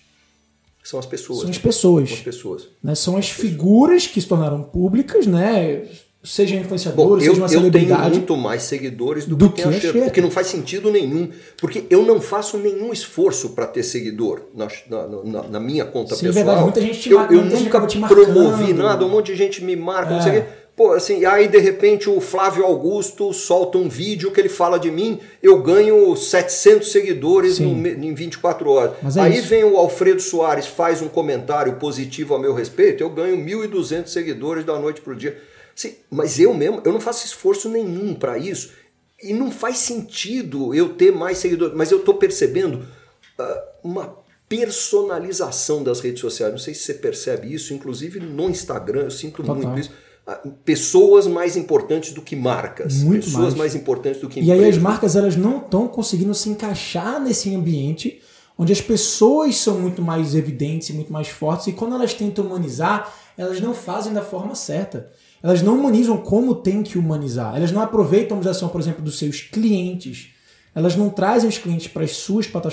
São as pessoas. são as pessoas. São as pessoas. né? São as figuras que se tornaram públicas, né? Sejam Bom, influenciadores, eu, seja uma eu tenho celebridade. muito mais seguidores do, do que, que a Xerto. porque não faz sentido nenhum. Porque eu não faço nenhum esforço para ter seguidor na, na- na- minha conta Sim, é pessoal. verdade, muita gente te eu, marca, eu nunca te marcando. promovi nada, um monte de gente me marca, não sei o É. quê. Pô, assim, aí de repente o Flávio Augusto solta um vídeo que ele fala de mim, eu ganho 700 seguidores no em 24 horas. É aí isso. vem o Alfredo Soares, faz um comentário positivo a meu respeito, eu ganho 1.200 seguidores da noite pro dia. Sim, mas eu mesmo, eu não faço esforço nenhum para isso. E não faz sentido eu ter mais seguidores. Mas eu estou percebendo ah, uma personalização das redes sociais. Não sei se você percebe isso, inclusive no Instagram, eu sinto Total. muito isso. Ah, Pessoas mais importantes do que marcas. Muito Pessoas mais. mais. importantes do que E aí empresas. as marcas elas não estão conseguindo se encaixar nesse ambiente onde as pessoas são muito mais evidentes e muito mais fortes e quando elas tentam humanizar, elas não fazem da forma certa. Elas não humanizam como tem que humanizar. Elas não aproveitam a humanização, por exemplo, dos seus clientes. Elas não trazem os clientes para as suas, para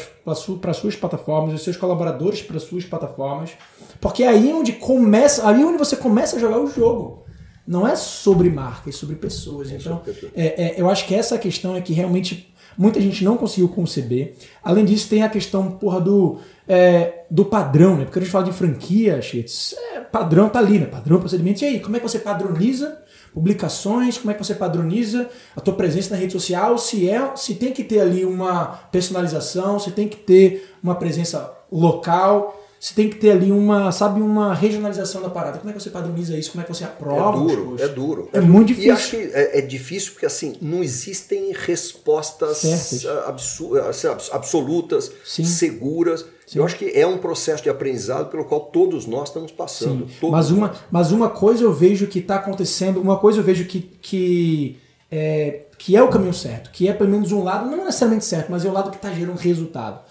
as suas plataformas, os seus colaboradores para as suas plataformas. Porque é aí onde começa, aí onde você começa a jogar o jogo. Não é sobre marca, é sobre pessoas. Então, sobre pessoas. é, é, eu acho que essa questão é que realmente muita gente não conseguiu conceber. Além disso, tem a questão porra, do, é, do padrão, né? Porque a gente fala de franquia, Cheats, é, padrão tá ali, né? Padrão, procedimento. E aí, como é que você padroniza publicações? Como é que você padroniza a tua presença na rede social? Se é, se tem que ter ali uma personalização, se tem que ter uma presença local. Se tem que ter ali uma, sabe, uma regionalização da parada. Como é que você padroniza isso? Como é que você aprova? É duro, é duro. É muito E acho difícil. que é, é difícil porque assim, não existem respostas ah, absu- assim, abs- absolutas, Sim. seguras. Eu acho que é um processo de aprendizado pelo qual todos nós estamos passando. Sim. Mas uma, nós. mas uma coisa eu vejo que está acontecendo, uma coisa eu vejo que, que, é, que é o caminho certo, que é pelo menos um lado, não necessariamente certo, mas é o lado que está gerando resultado.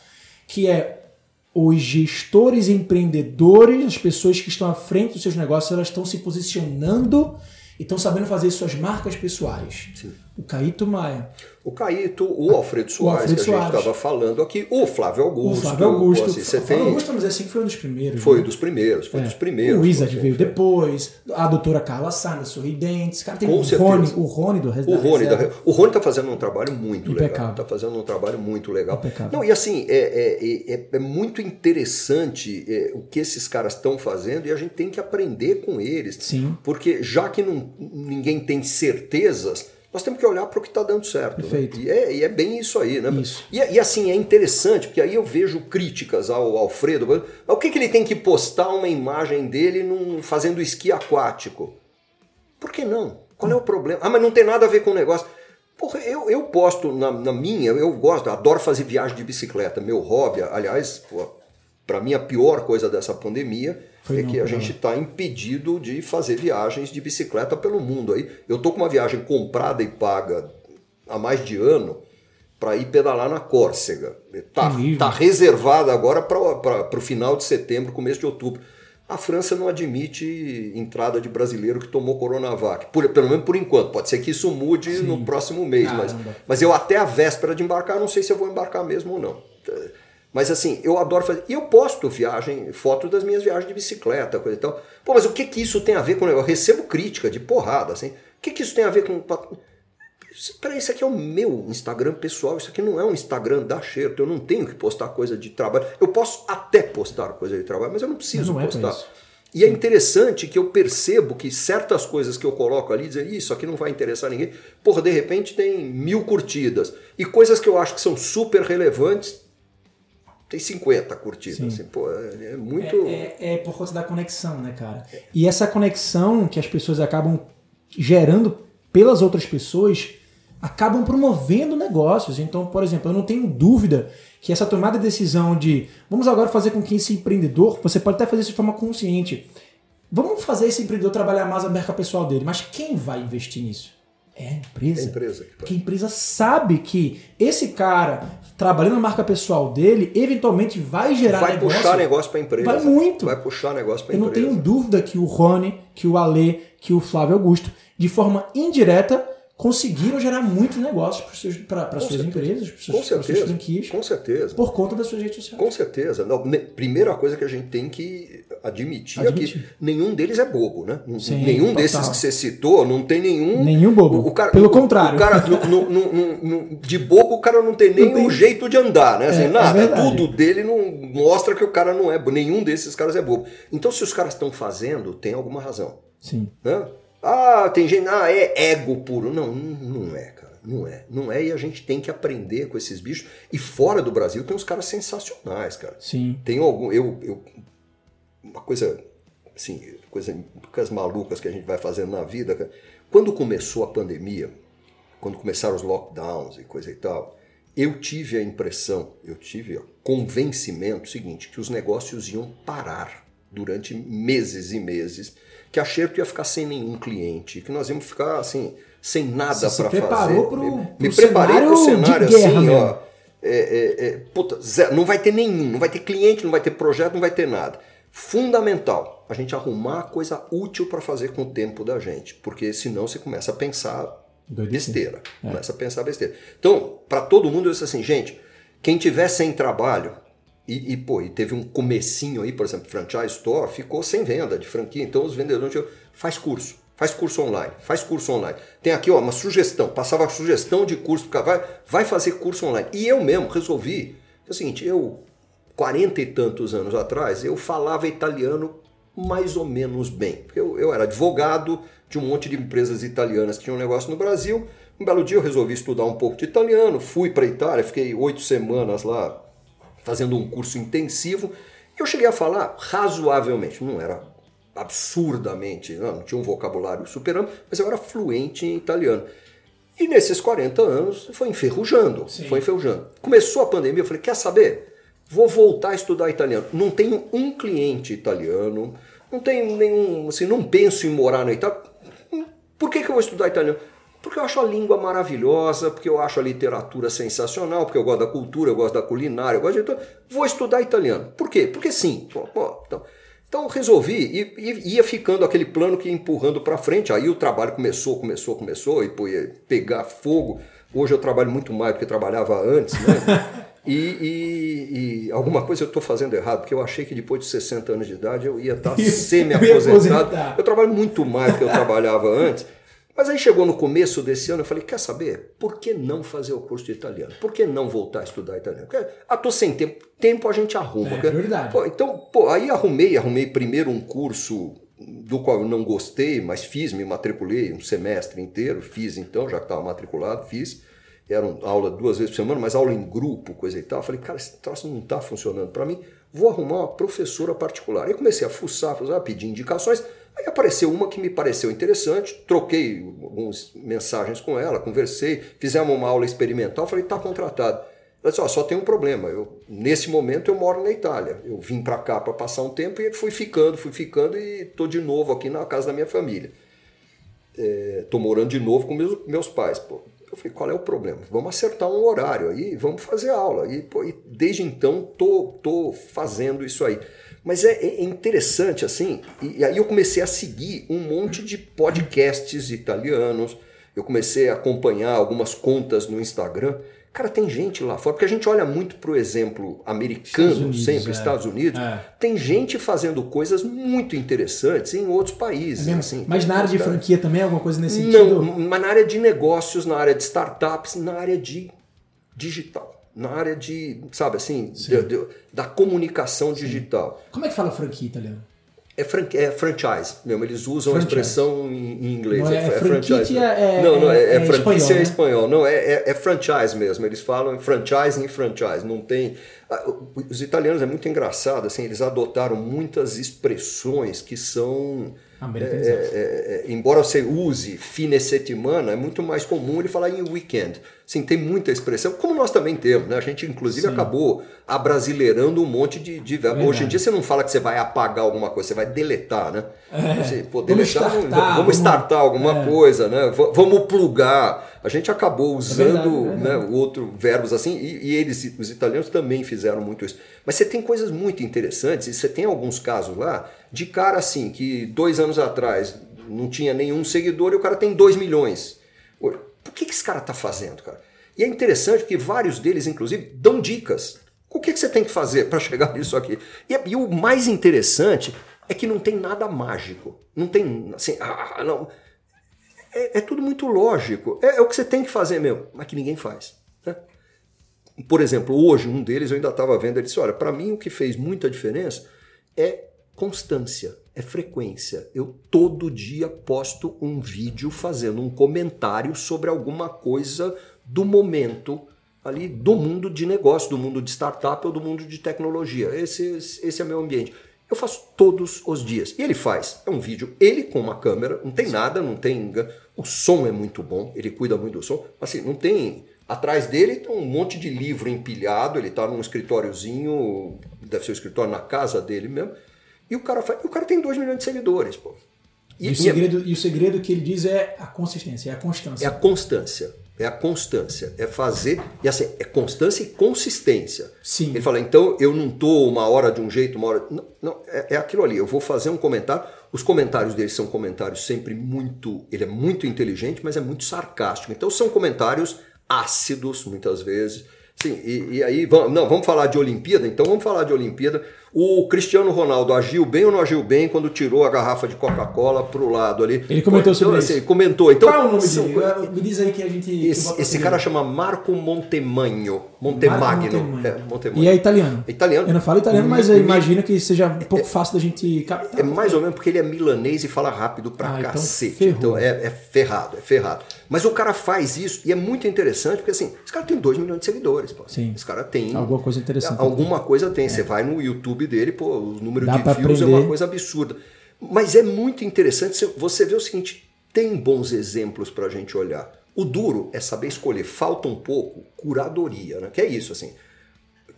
Que é os gestores empreendedores, as pessoas que estão à frente dos seus negócios, elas estão se posicionando e estão sabendo fazer suas marcas pessoais. Sim. O Caíto Maia. O Caíto, o Alfredo Soares, Alfredo que a gente estava falando aqui, o Flávio Augusto. O Flávio Augusto. assim, você o Flávio Augusto, vamos dizer assim, foi um dos primeiros. Foi né? dos primeiros, foi É. dos primeiros. O Wizard veio assim, depois, a doutora Carla Sarna, Sorridentes. Cara, tem Com o certeza. Rony, o Rony do Res O Rony, da, Reserva. o Rony tá fazendo um trabalho muito Impecável. legal. Tá fazendo um trabalho muito legal. Impecável. Não, e assim, é, é, é, é muito interessante é, o que esses caras estão fazendo e a gente tem que aprender com eles. Sim. Porque já que não, ninguém tem certezas, nós temos que olhar para o que está dando certo. né? Perfeito. E, é, e é bem isso aí, né? Isso. E, e assim, é interessante, porque aí eu vejo críticas ao Alfredo. Mas o que, que ele tem que postar uma imagem dele num, fazendo esqui aquático? Por que não? Qual é o problema? Ah, mas não tem nada a ver com o negócio. Porra, eu, eu posto na, na minha, eu gosto, adoro fazer viagem de bicicleta. Meu hobby, aliás, para mim a pior coisa dessa pandemia Foi é que a gente está impedido de fazer viagens de bicicleta pelo mundo. Aí eu tô com uma viagem comprada e paga há mais de ano para ir pedalar na Córcega. Tá, Incrível. tá reservada agora para o final de setembro, começo de outubro. A França não admite entrada de brasileiro que tomou Coronavac, por- pelo menos por enquanto. Pode ser que isso mude Sim. no próximo mês, mas, mas eu até a véspera de embarcar, não sei se eu vou embarcar mesmo ou não. Mas assim, eu adoro fazer. E eu posto viagem, foto das minhas viagens de bicicleta, coisa e tal. Pô, mas o que que isso tem a ver com? Eu recebo crítica de porrada, assim. O que que isso tem a ver com. Peraí, isso aqui é o meu Instagram pessoal, isso aqui não é um Instagram da Xerto, eu não tenho que postar coisa de trabalho. Eu posso até postar coisa de trabalho, mas eu não preciso não é postar. E é interessante que eu percebo que certas coisas que eu coloco ali, dizem, "Ih, isso aqui não vai interessar ninguém, porra, de repente tem mil curtidas. E coisas que eu acho que são super relevantes, tem 50 curtidas. Sim. Assim, pô, é, é muito. É, é- é por conta da conexão, né, cara? E essa conexão que as pessoas acabam gerando pelas outras pessoas acabam promovendo negócios. Então, por exemplo, eu não tenho dúvida que essa tomada de decisão de vamos agora fazer com que esse empreendedor, você pode até fazer isso de forma consciente. Vamos fazer esse empreendedor trabalhar mais a marca pessoal dele, mas quem vai investir nisso? É a empresa. É a empresa que. Porque a empresa sabe que esse cara, trabalhando a marca pessoal dele, eventualmente vai gerar vai negócio. puxar negócio para a empresa. Vai muito. Vai puxar negócio para a Eu não empresa. tenho dúvida que o Rony, que o Alê, que o Flávio Augusto, de forma indireta, conseguiram gerar muitos negócios para as suas certeza. empresas, para Com suas, pras suas certeza. franquias, Com certeza. por conta das suas redes sociais. Com certeza. Não, primeira coisa que a gente tem que admitir, é Admitir. que nenhum deles é bobo, né? Sim, nenhum total. desses que você citou, não tem nenhum. Nenhum bobo. O, o cara, Pelo o- contrário. O cara, no- no- no- de bobo, o cara não tem nem o jeito de andar, né? Assim, É, é nada. verdade. tudo dele não mostra que o cara não é bobo. Nenhum desses caras é bobo. Então, se os caras estão fazendo, tem alguma razão. Sim. Né? Ah, tem gente, ah, é ego puro. Não, não não é, cara. Não é. Não é e a gente tem que aprender com esses bichos. E fora do Brasil tem uns caras sensacionais, cara. Sim. Tem algum. Eu, eu, uma coisa. Assim, coisa, coisas malucas que a gente vai fazendo na vida. cara. Quando começou a pandemia, quando começaram os lockdowns e coisa e tal, eu tive a impressão, eu tive o convencimento seguinte, que os negócios iam parar durante meses e meses, que a Xerto ia ficar sem nenhum cliente, que nós íamos ficar assim, sem nada para fazer. pro- me, pro me preparei para o cenário guerra assim, mesmo. ó. É, é, é, puta, não vai ter nenhum, não vai ter cliente, não vai ter projeto, não vai ter nada. Fundamental a gente arrumar coisa útil para fazer com o tempo da gente, porque senão você começa a pensar Doidice. besteira, começa a pensar besteira. Então, para todo mundo eu disse assim, gente, quem tiver sem trabalho e, e, pô, e teve um comecinho aí, por exemplo, franchise store, ficou sem venda de franquia, então os vendedores tinham, faz curso, faz curso online, faz curso online. Tem aqui ó, uma sugestão, passava sugestão de curso, vai, vai fazer curso online. E eu mesmo resolvi, é o seguinte, eu, 40 e tantos anos atrás, eu falava italiano mais ou menos bem. Eu, eu era advogado de um monte de empresas italianas que tinham um negócio no Brasil. Um belo dia eu resolvi estudar um pouco de italiano, fui para a Itália, fiquei oito semanas lá fazendo um curso intensivo. E eu cheguei a falar razoavelmente, não era absurdamente, não, não tinha um vocabulário super amplo, mas eu era fluente em italiano. E nesses 40 anos foi enferrujando, Sim. foi enferrujando. Começou a pandemia, eu falei, quer saber? Vou voltar a estudar italiano. Não tenho um cliente italiano, não tenho nenhum, assim, não penso em morar na Itália. Por que, que eu vou estudar italiano? Porque eu acho a língua maravilhosa, porque eu acho a literatura sensacional, porque eu gosto da cultura, eu gosto da culinária, eu gosto de tudo. Vou estudar italiano. Por quê? Porque sim. Então, Então resolvi e, e, ia ficando aquele plano que ia empurrando para frente. Aí o trabalho começou, começou, começou e pô, ia pegar fogo. Hoje eu trabalho muito mais do que trabalhava antes, né? (laughs) E, e, e, alguma coisa eu estou fazendo errado, porque eu achei que depois de 60 anos de idade eu ia estar (laughs) semi-aposentado. Eu trabalho muito mais do que eu trabalhava antes. Mas aí chegou no começo desse ano, eu falei, quer saber? Por que não fazer o curso de italiano? Por que não voltar a estudar italiano? Porque, ah, tô sem tempo. Tempo a gente arruma. É, verdade. Pô, então, pô, aí arrumei, arrumei primeiro um curso do qual eu não gostei, mas fiz, me matriculei um semestre inteiro, fiz então, já que estava matriculado, fiz. Era uma aula duas vezes por semana, mas aula em grupo, coisa e tal. Eu falei, cara, esse troço não está funcionando para mim, vou arrumar uma professora particular. Aí comecei a fuçar, fuçar, pedir indicações. Aí apareceu uma que me pareceu interessante, troquei algumas mensagens com ela, conversei, fizemos uma aula experimental, falei, está contratado. Ela disse, só tem um problema, eu, nesse momento eu moro na Itália, eu vim para cá para passar um tempo e fui ficando, fui ficando e estou de novo aqui na casa da minha família. É, morando de novo com meus, meus pais. Pô. Eu falei, qual é o problema? Vamos acertar um horário aí, vamos fazer aula. E, pô, e desde então tô, tô fazendo isso aí. Mas é, é interessante, assim, e, e aí eu comecei a seguir um monte de podcasts italianos, eu comecei a acompanhar algumas contas no Instagram. Cara, tem gente lá fora, porque a gente olha muito para o exemplo americano, Estados Unidos, sempre, é. Estados Unidos. É. Tem gente fazendo coisas muito interessantes em outros países. É assim, mas na área de franquia também, alguma coisa nesse sentido? Não, mas na área de negócios, na área de startups, na área de digital na área de, sabe assim, de, de, da comunicação digital. Como é que fala franquia italiano? É, fran é franchise mesmo, eles usam franchise. a expressão em, inglês. Não é, é, é franchise. É, não, não, é, é, é franquia espanhol, é espanhol. Não, é, é, é, franchise mesmo. Eles falam franchising e franchise. Não tem. Os italianos é muito engraçado, assim, eles adotaram muitas expressões que são é, é, é, embora você use fine settimana, é muito mais comum ele falar em weekend. Sim, tem muita expressão, como nós também temos, né? A gente, inclusive, Sim. acabou abrasileirando um monte de, de verbo. Hoje em dia você não fala que você vai apagar alguma coisa, você vai deletar, né? É. Você, pô, deletar, vamos startar, vamos startar alguma é. coisa, né? Vamos plugar. A gente acabou usando é verdade, é verdade. Né, outro verbos assim, e, e, eles, os italianos também fizeram muito isso. Mas você tem coisas muito interessantes, e você tem alguns casos lá de cara assim, que dois anos atrás não tinha nenhum seguidor e o cara tem dois milhões. Por que, que esse cara está fazendo, cara? E é interessante que vários deles, inclusive, dão dicas. O que, que você tem que fazer para chegar (laughs) nisso aqui? E, e, o mais interessante é que não tem nada mágico. Não tem, assim, ah, ah, não. É, é, tudo muito lógico. É, é, o que você tem que fazer mesmo, mas que ninguém faz. Né? Por exemplo, hoje, um deles eu ainda estava vendo, ele disse: olha, para mim o que fez muita diferença é constância, é frequência. Eu todo dia posto um vídeo fazendo um comentário sobre alguma coisa do momento ali do mundo de negócio, do mundo de startup ou do mundo de tecnologia. Esse, esse é meu ambiente. Eu faço todos os dias. E ele faz. É um vídeo, ele com uma câmera, não tem nada, não tem. O som é muito bom, ele cuida muito do som. Assim, não tem. Atrás dele tem um monte de livro empilhado, ele está num escritóriozinho, deve ser o escritório na casa dele mesmo. E o cara, faz, e o cara tem 2 milhões de seguidores, pô. E, e, o segredo, e, e o segredo que ele diz é a consistência, é a constância. É a constância. É a constância. É fazer. E assim, é constância e consistência. Sim. Ele fala, então eu não tô uma hora de um jeito, uma hora. Não, não é, é aquilo ali. Eu vou fazer um comentário. Os comentários dele são comentários sempre muito. Ele é muito inteligente, mas é muito sarcástico. Então são comentários ácidos, muitas vezes. Sim, e, e aí, vamos, não, vamos falar de Olimpíada? Então vamos falar de Olimpíada. O Cristiano Ronaldo agiu bem ou não agiu bem quando tirou a garrafa de Coca-Cola pro lado ali? Ele comentou então, sobre assim, isso. comentou. Então, Qual é o nome são, dele? Me diz aí que a gente... Esse, esse cara chama Marco Montemagno. Montemagno. Montemagno. É, Montemagno. E é italiano. Italiano. Eu não falo italiano, mas eu imagino que seja um pouco é, fácil da gente captar. É mais ou menos porque ele é milanês e fala rápido pra ah, então cacete. Então, então é, é ferrado, é ferrado. Mas o cara faz isso e é muito interessante porque assim, esse cara tem 2 milhões de seguidores. Pô. Sim. Esse cara tem... Alguma coisa interessante. Alguma coisa tem. É. Você vai no YouTube dele, pô, o número Dá de views aprender. é uma coisa absurda. Mas é muito interessante você ver o seguinte: tem bons exemplos para a gente olhar. O duro é saber escolher. Falta um pouco curadoria, né? Que é isso, assim.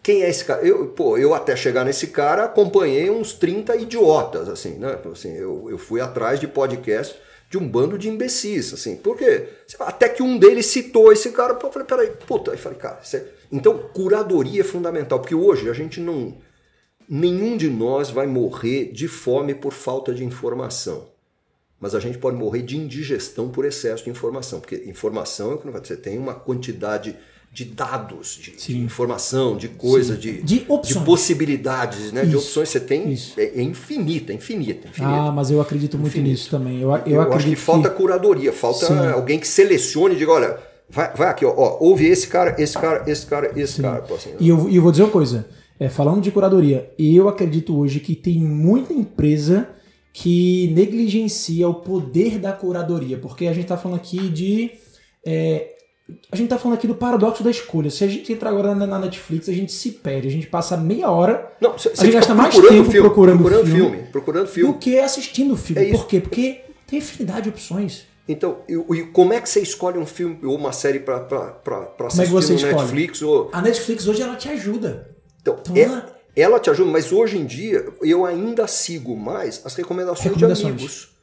Quem é esse cara? Eu, pô, eu até chegar nesse cara acompanhei uns 30 idiotas, assim, né? Assim, eu, eu fui atrás de podcast de um bando de imbecis, assim. Por quê? Até que um deles citou esse cara, eu falei, peraí, puta, aí falei, cara, é... então curadoria é fundamental, porque hoje a gente não nenhum de nós vai morrer de fome por falta de informação. Mas a gente pode morrer de indigestão por excesso de informação, porque informação é o que você tem uma quantidade de dados, de, de informação, de coisa, de, de, de, possibilidades, né? de opções. Você tem é, é, infinita, infinita, infinita. Ah, mas eu acredito muito infinito. nisso também. Eu, eu, eu acho que falta curadoria, falta Sim. alguém que selecione e diga, olha, vai, vai aqui, ó, ó, ouve esse cara, esse cara, esse cara, esse Sim. cara. Assim, e eu, eu vou dizer uma coisa, é, falando de curadoria, eu acredito hoje que tem muita empresa que negligencia o poder da curadoria, porque a gente está falando aqui de é, a gente tá falando aqui do paradoxo da escolha. Se a gente entrar agora na Netflix, a gente se perde. A gente passa meia hora. Não, cê, a gente gasta mais tempo filme, procurando, procurando filme, filme, procurando filme. Do que assistindo o filme. É Por quê? Porque tem infinidade de opções. Então, e, e, como é que você escolhe um filme ou uma série para assistir como é que você no escolhe? Netflix? Ou... A Netflix hoje ela te ajuda. Então, então ela, ela te ajuda, mas hoje em dia eu ainda sigo mais as recomendações, recomendações. de amigos.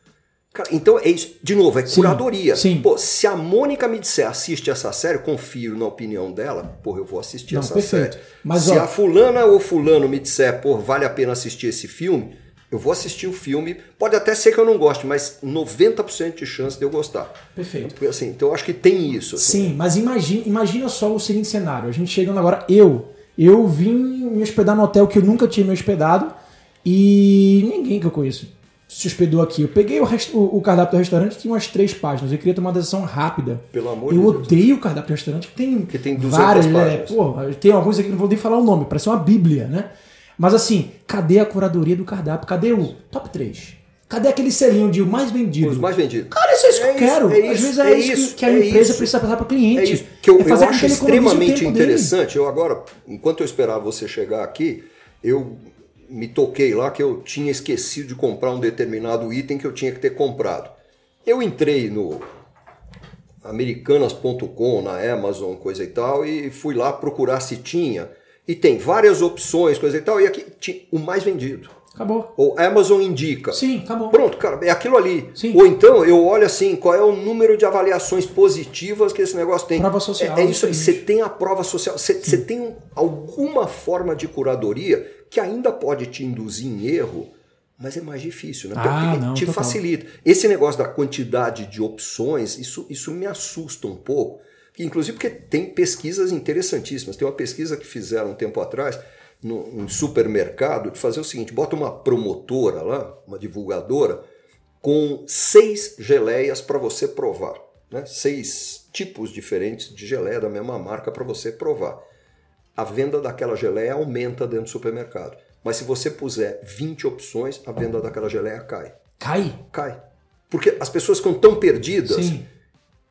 Cara, então é isso. De novo, é curadoria. Sim, Pô, se a Mônica me disser assiste essa série, confio na opinião dela, porra, eu vou assistir Não, essa perfeito. série. Mas, se ó, a fulana ou fulano me disser, pô, vale a pena assistir esse filme, eu vou assistir o filme. Pode até ser que eu não goste, mas 90% de chance de eu gostar. Perfeito. Assim, então eu acho que tem isso. Assim. Sim, mas imagina, imagina só o seguinte cenário. A gente chegando agora, eu, eu vim me hospedar no hotel que eu nunca tinha me hospedado e ninguém que eu conheço se hospedou aqui. Eu peguei o, rest... o, cardápio do restaurante, tinha umas três páginas. Eu queria tomar uma decisão rápida. Pelo amor eu de Deus. Eu odeio o cardápio do restaurante, que tem, que tem várias. É, pô, tem alguns aqui que não vou nem falar o nome, parece uma bíblia, né? Mas assim, cadê a curadoria do cardápio? Cadê o top 3? Cadê aquele selinho de o mais vendido? Os mais vendidos. Cara, isso é isso é que eu quero. É Às vezes é, é isso, que a empresa precisa passar para o cliente. É isso. Que eu, eu acho extremamente interessante. Dele. Eu agora, enquanto eu esperava você chegar aqui, eu me toquei lá que eu tinha esquecido de comprar um determinado item que eu tinha que ter comprado. Eu entrei no americanas.com, na Amazon, coisa e tal, e fui lá procurar se tinha. E tem várias opções, coisa e tal, e aqui tinha o mais vendido. Acabou. Ou Amazon indica. Sim, acabou. Pronto, cara, é aquilo ali. Sim. Ou então eu olho assim, qual é o número de avaliações positivas que esse negócio tem. Prova social. É, é isso aí. Você tem a prova social. Você, você tem alguma forma de curadoria que ainda pode te induzir em erro, mas é mais difícil, né? Ah, Porque não, te total. facilita. Esse negócio da quantidade de opções, isso, isso me assusta um pouco. Inclusive porque tem pesquisas interessantíssimas. Tem uma pesquisa que fizeram um tempo atrás num supermercado de fazer o seguinte: bota uma promotora lá, uma divulgadora, com seis geleias para você provar. Né? Seis tipos diferentes de geleia da mesma marca para você provar a venda daquela geleia aumenta dentro do supermercado. Mas se você puser 20 opções, a venda daquela geleia cai. Cai? Cai. Porque as pessoas ficam tão perdidas Sim.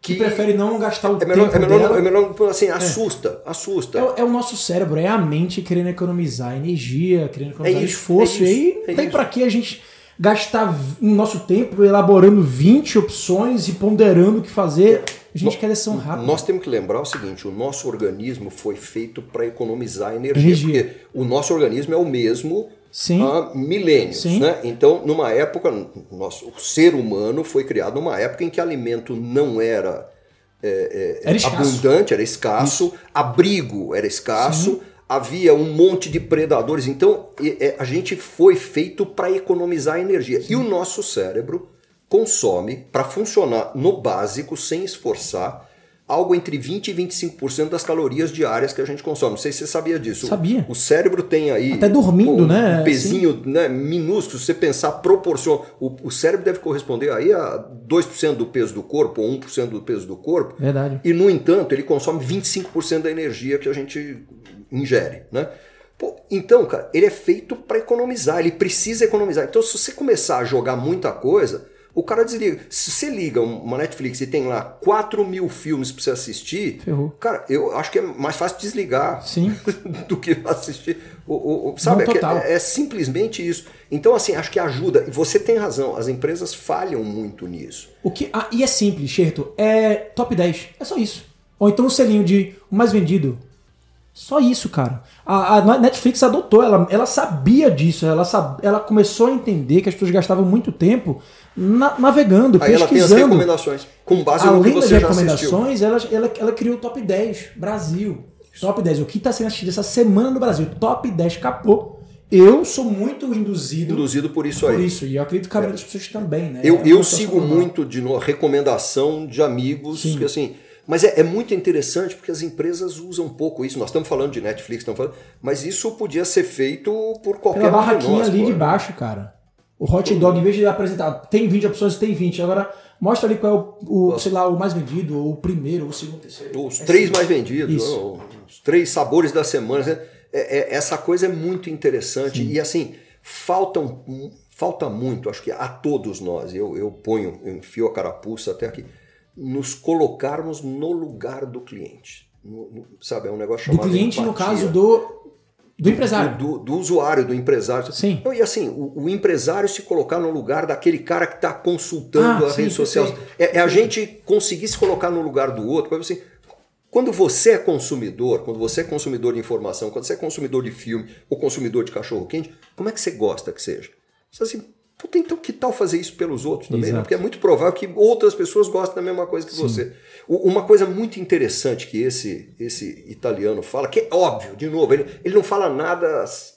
Que. prefere não gastar o é melhor, tempo. É melhor, dela. é melhor assim, assusta, é. assusta. É, é, o nosso cérebro, é a mente querendo economizar energia, querendo economizar é isso, esforço. É e aí tem para que a gente gastar o nosso tempo elaborando 20 opções e ponderando o que fazer. A gente quer decisão rápida. Nós temos que lembrar o seguinte: o nosso organismo foi feito para economizar energia, energia, porque o nosso organismo é o mesmo Sim. há milênios. Sim. Né? Então, numa época, nosso, o ser humano foi criado numa época em que alimento não era, é, é, era abundante, era escasso, Isso. abrigo era escasso. Sim. Havia um monte de predadores, então é, a gente foi feito para economizar energia. E o nosso cérebro consome, para funcionar no básico, sem esforçar, algo entre 20% e 25% das calorias diárias que a gente consome. Não sei se você sabia disso. Sabia. O cérebro tem aí. Até dormindo, um, né? Um pezinho né, minúsculo, se você pensar proporção. O, o, cérebro deve corresponder aí a 2% do peso do corpo, ou 1% do peso do corpo. Verdade. E, no entanto, ele consome 25% da energia que a gente ingere, né? Pô, então, cara, ele é feito para economizar, ele precisa economizar. Então, se você começar a jogar muita coisa, o cara desliga. Se você liga uma Netflix e tem lá 4 mil filmes para você assistir, Ferrou. cara, eu acho que é mais fácil desligar Sim. (laughs) do que assistir. O, o, sabe, Não, é, é, é, simplesmente isso. Então, assim, acho que ajuda. E você tem razão, as empresas falham muito nisso. O que, ah, e é simples, Xerto, é top 10. É só isso. Ou então o um selinho de o mais vendido. Só isso, cara. A, a, Netflix adotou, ela, ela sabia disso, ela, sab, ela começou a entender que as pessoas gastavam muito tempo na, navegando, Aí pesquisando. ela tem as recomendações, com base Além no que você das recomendações, ela, ela, ela criou o top 10 Brasil. Top 10, o que está sendo assistido essa semana no Brasil. Top 10 capô. eu sou muito induzido, Induzido por isso aí. por isso. E eu acredito que a maioria das pessoas também, né? Eu, É eu situação sigo normal. muito de recomendação de amigos, Sim. que assim. Mas é, é muito interessante porque as empresas usam um pouco isso. Nós estamos falando de Netflix, estamos falando, mas isso podia ser feito por qualquer Pela de barraquinha nós. ali de baixo, cara. O hot dog, em vez de apresentar, tem 20 opções, tem 20. Agora, mostra ali qual é o, o, sei lá, o mais vendido, ou o primeiro, ou o segundo, o terceiro. Os É três mais vendidos, os três sabores da semana. né? É- é- essa coisa é muito interessante. E assim, faltam, falta muito, acho que a todos nós, eu, eu ponho, eu enfio a carapuça até aqui, nos colocarmos no lugar do cliente. No- no- sabe, é um negócio Do chamado cliente, no empatia. caso do, do empresário. do, do usuário, do empresário. Sim. Não, E assim, o, o empresário se colocar no lugar daquele cara que está consultando Ah, a sim, rede social. perfeito, É, é a gente conseguir se colocar no lugar do outro. Assim, quando você é consumidor, quando você é consumidor de informação, quando você é consumidor de filme ou consumidor de cachorro quente, como é que você gosta que seja? Você assim, puta, então que tal fazer isso pelos outros também? né? Porque é muito provável que outras pessoas gostem da mesma coisa que você. O- Uma coisa muito interessante que esse, esse italiano fala, que é óbvio, de novo, ele, ele não fala nada assim,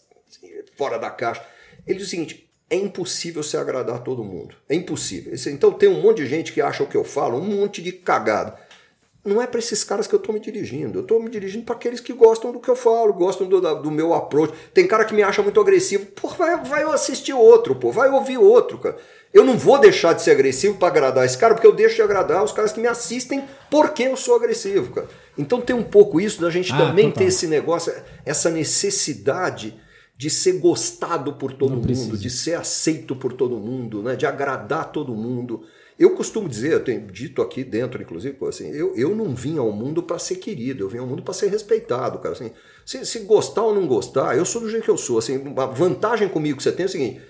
fora da caixa. Ele diz o seguinte: é impossível se agradar a todo mundo. É impossível. Então tem um monte de gente que acha o que eu falo, um monte de cagada. Não é para esses caras que eu estou me dirigindo. Eu estou me dirigindo para aqueles que gostam do que eu falo, gostam do, do meu approach. Tem cara que me acha muito agressivo. Pô, vai, vai assistir outro, pô, vai ouvir outro, cara. Eu não vou deixar de ser agressivo para agradar esse cara, porque eu deixo de agradar os caras que me assistem porque eu sou agressivo, cara. Então tem um pouco isso da gente Ah, também total. ter esse negócio, essa necessidade de ser gostado por todo Não mundo, precisa. de ser aceito por todo mundo, né? de agradar todo mundo. Eu costumo dizer, eu tenho dito aqui dentro, inclusive, assim, eu, eu não vim ao mundo para ser querido, eu vim ao mundo para ser respeitado, cara. Assim, se, se gostar ou não gostar, eu sou do jeito que eu sou. Assim, a vantagem comigo que você tem é o seguinte: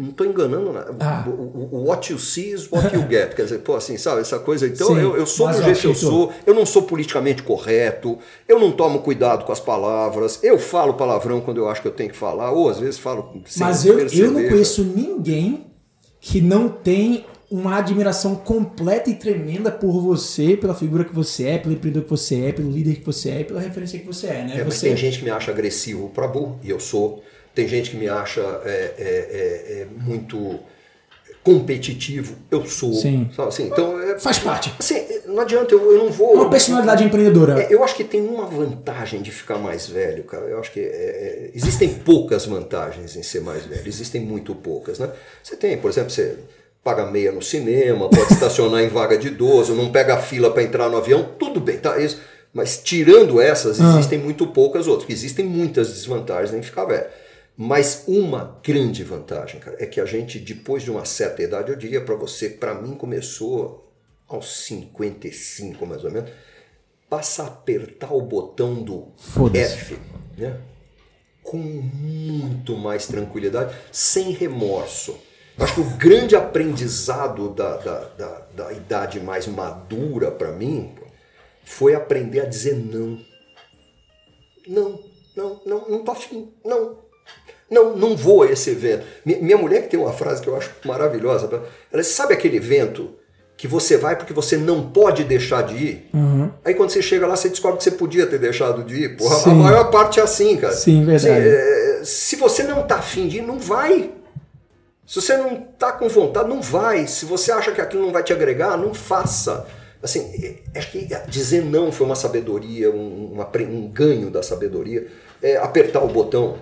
não estou enganando nada. Ah. What you see is what you get. Quer dizer, pô, assim, sabe, essa coisa. Então, Sim, eu, eu sou do jeito que eu sou, eu não sou politicamente correto, eu não tomo cuidado com as palavras, eu falo palavrão quando eu acho que eu tenho que falar, ou às vezes falo sem Mas eu, perceber. eu não conheço ninguém que não tem uma admiração completa e tremenda por você, pela figura que você é, pelo empreendedor que você é, pelo líder que você é, pela referência que você é, né? É, você tem gente que me acha agressivo para burro, e eu sou. Tem gente que me acha é, é, é, é, muito competitivo, eu sou. Sim. Assim, então, é, faz parte. assim, não adianta, eu, eu não vou. Uma personalidade empreendedora. Eu acho que tem uma vantagem de ficar mais velho, cara. Eu acho que existem poucas vantagens em ser mais velho. Existem muito poucas, né? Você tem, por exemplo, você paga meia no cinema, pode estacionar em vaga de idoso, não pega fila para entrar no avião, tudo bem, tá? Isso. Mas tirando essas, Ah. existem muito poucas outras, existem muitas desvantagens em ficar velho. Mas uma grande vantagem, cara, é que a gente, depois de uma certa idade, eu diria para você, para mim começou aos 55 mais ou menos, passa a apertar o botão do. F, né? Com muito mais tranquilidade, sem remorso. Acho que o grande aprendizado da, da, da, da idade mais madura para mim foi aprender a dizer não. Não, não, não, não tô afim, não. Não, não vou a esse evento. Mi- Minha mulher que tem uma frase que eu acho maravilhosa. Ela diz, sabe aquele evento que você vai porque você não pode deixar de ir? Uhum. Aí quando você chega lá, você descobre que você podia ter deixado de ir. Porra, a maior parte é assim, cara. Sim, verdade. Assim, é, se você não tá afim de ir, não vai. Se você não tá com vontade, não vai. Se você acha que aquilo não vai te agregar, não faça. Assim, é- acho que dizer não foi uma sabedoria, um, um um ganho da sabedoria. É, apertar o botão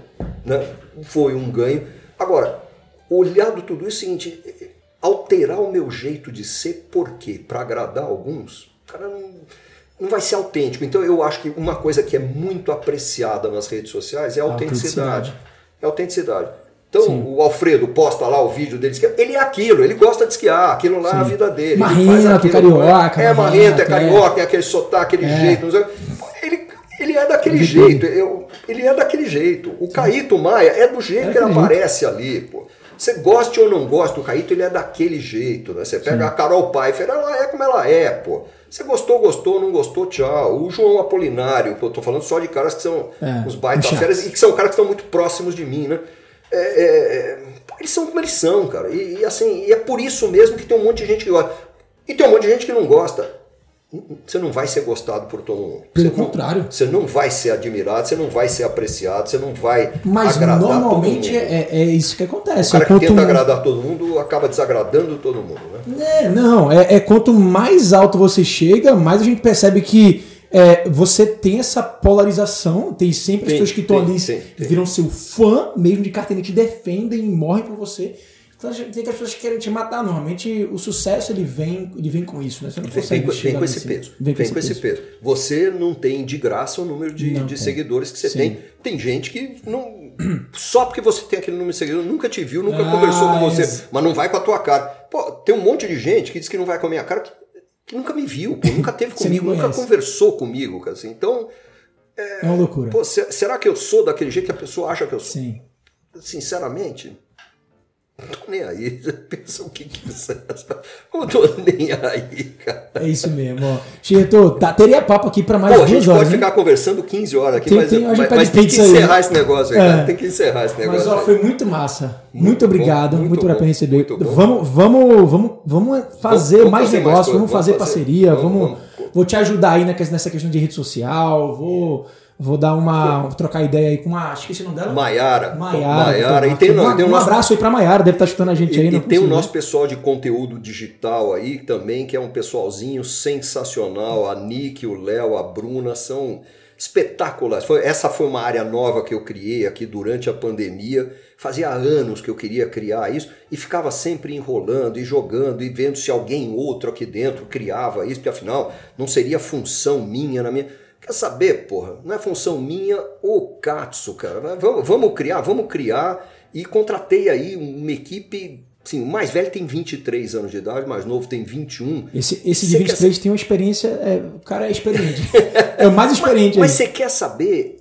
né, foi um ganho. Agora, olhado tudo isso, é o seguinte, é, alterar o meu jeito de ser, por quê? Para agradar alguns? Cara, não, não vai ser autêntico. Então eu acho que uma coisa que é muito apreciada nas redes sociais é a autenticidade. autenticidade. É a autenticidade. Então, Sim. o Alfredo posta lá o vídeo dele, de esquiar, ele é aquilo, ele gosta de esquiar, aquilo lá é a Sim. vida dele. ele Marrento, carioca, É marrento, é é. carioca, tem aquele sotaque, aquele É. jeito. não sei- Ele, ele é daquele Ele jeito, eu- ele é daquele jeito. O Caíto Maia é do jeito É que ele aparece ali, pô. Você goste ou não goste do Caíto, ele é daquele jeito, né? Você pega a Carol Pfeiffer, ela é como ela é, pô. Você gostou, gostou, não gostou, tchau. O João Apolinário, pô, eu tô falando só de caras que são É, os baita feras e que são caras que estão muito próximos de mim, né? É, é, é, eles são como eles são, cara. E, e assim, e é por isso mesmo que tem um monte de gente que gosta. E tem um monte de gente que não gosta. você não vai ser gostado por todo mundo. Pelo você contrário. Não, você não vai ser admirado, você não vai ser apreciado, você não vai Mas agradar normalmente todo mundo. é, é isso que acontece. O cara é que tenta agradar todo mundo acaba desagradando todo mundo, né? É, não, é, é quanto mais alto você chega, mais a gente percebe que é, você tem essa polarização, tem sempre as Tem, pessoas que estão tem, ali, tem, tem. viram seu fã, mesmo de carteirinha, te defendem, morrem por você. Então tem que as pessoas que querem te matar. Normalmente o sucesso ele vem, ele vem com isso, né? Você não Vem, consegue vem com- vem com esse peso. Vem, com esse peso. Você não tem de graça o número de, Não de tem. seguidores que você Sim. tem. Tem gente que não. (clears throat) Só porque você tem aquele número de seguidores, nunca te viu, nunca Ah, conversou com você, ex- mas não vai com a tua cara. Pô, tem um monte de gente que diz que não vai com a minha cara que, que nunca me viu, pô, nunca teve (laughs) comigo, nunca conversou comigo. cara, assim. Então, É uma loucura. pô, se- será que eu sou daquele jeito que a pessoa acha que eu sou? Sim. Sinceramente, não tô nem aí. (laughs) Pensa o que quiser. Não tô nem aí, cara. É isso mesmo, ó. Xerto, tá, teria papo aqui pra mais Pô, a duas gente horas, pode né? ficar conversando 15 horas aqui, Tem- mas, tem- a gente mas, mas tem que aí, encerrar né? esse negócio aí, É. cara. Tem que encerrar esse negócio Mas ó, aí. foi muito massa. Muito, Muito obrigado, bom, muito, muito por receber. muito. Vamos, vamos, vamos, vamos fazer vamos mais negócio, vamos vamos fazer fazer. parceria, Vamos, vou te ajudar aí nessa questão de rede social, vou, vou dar uma, vou trocar ideia aí com uma, acho que esse nome dela. Maiara. Maiara. Maiara. então, E tem, um, tem um nosso, abraço aí pra Maiara, deve estar chutando a gente e, aí. e não tem o consigo, nosso né? pessoal de conteúdo digital aí também, que é um pessoalzinho sensacional. A Nick, o Léo, a Bruna são espetaculares. Foi, essa foi uma área nova que eu criei aqui durante a pandemia. Fazia anos que eu queria criar isso e ficava sempre enrolando e jogando e vendo se alguém outro aqui dentro criava isso, porque afinal não seria função minha na minha. Quer saber, porra? Não é função minha ou Katsu, cara. Vamos, vamos criar, vamos criar. E contratei aí uma equipe. Sim, o mais velho tem 23 anos de idade, o mais novo tem 21. Esse, esse de Você quer 23 tem uma experiência, é, o cara é experiente. (laughs) é o mais experiente Mas aí. você quer saber?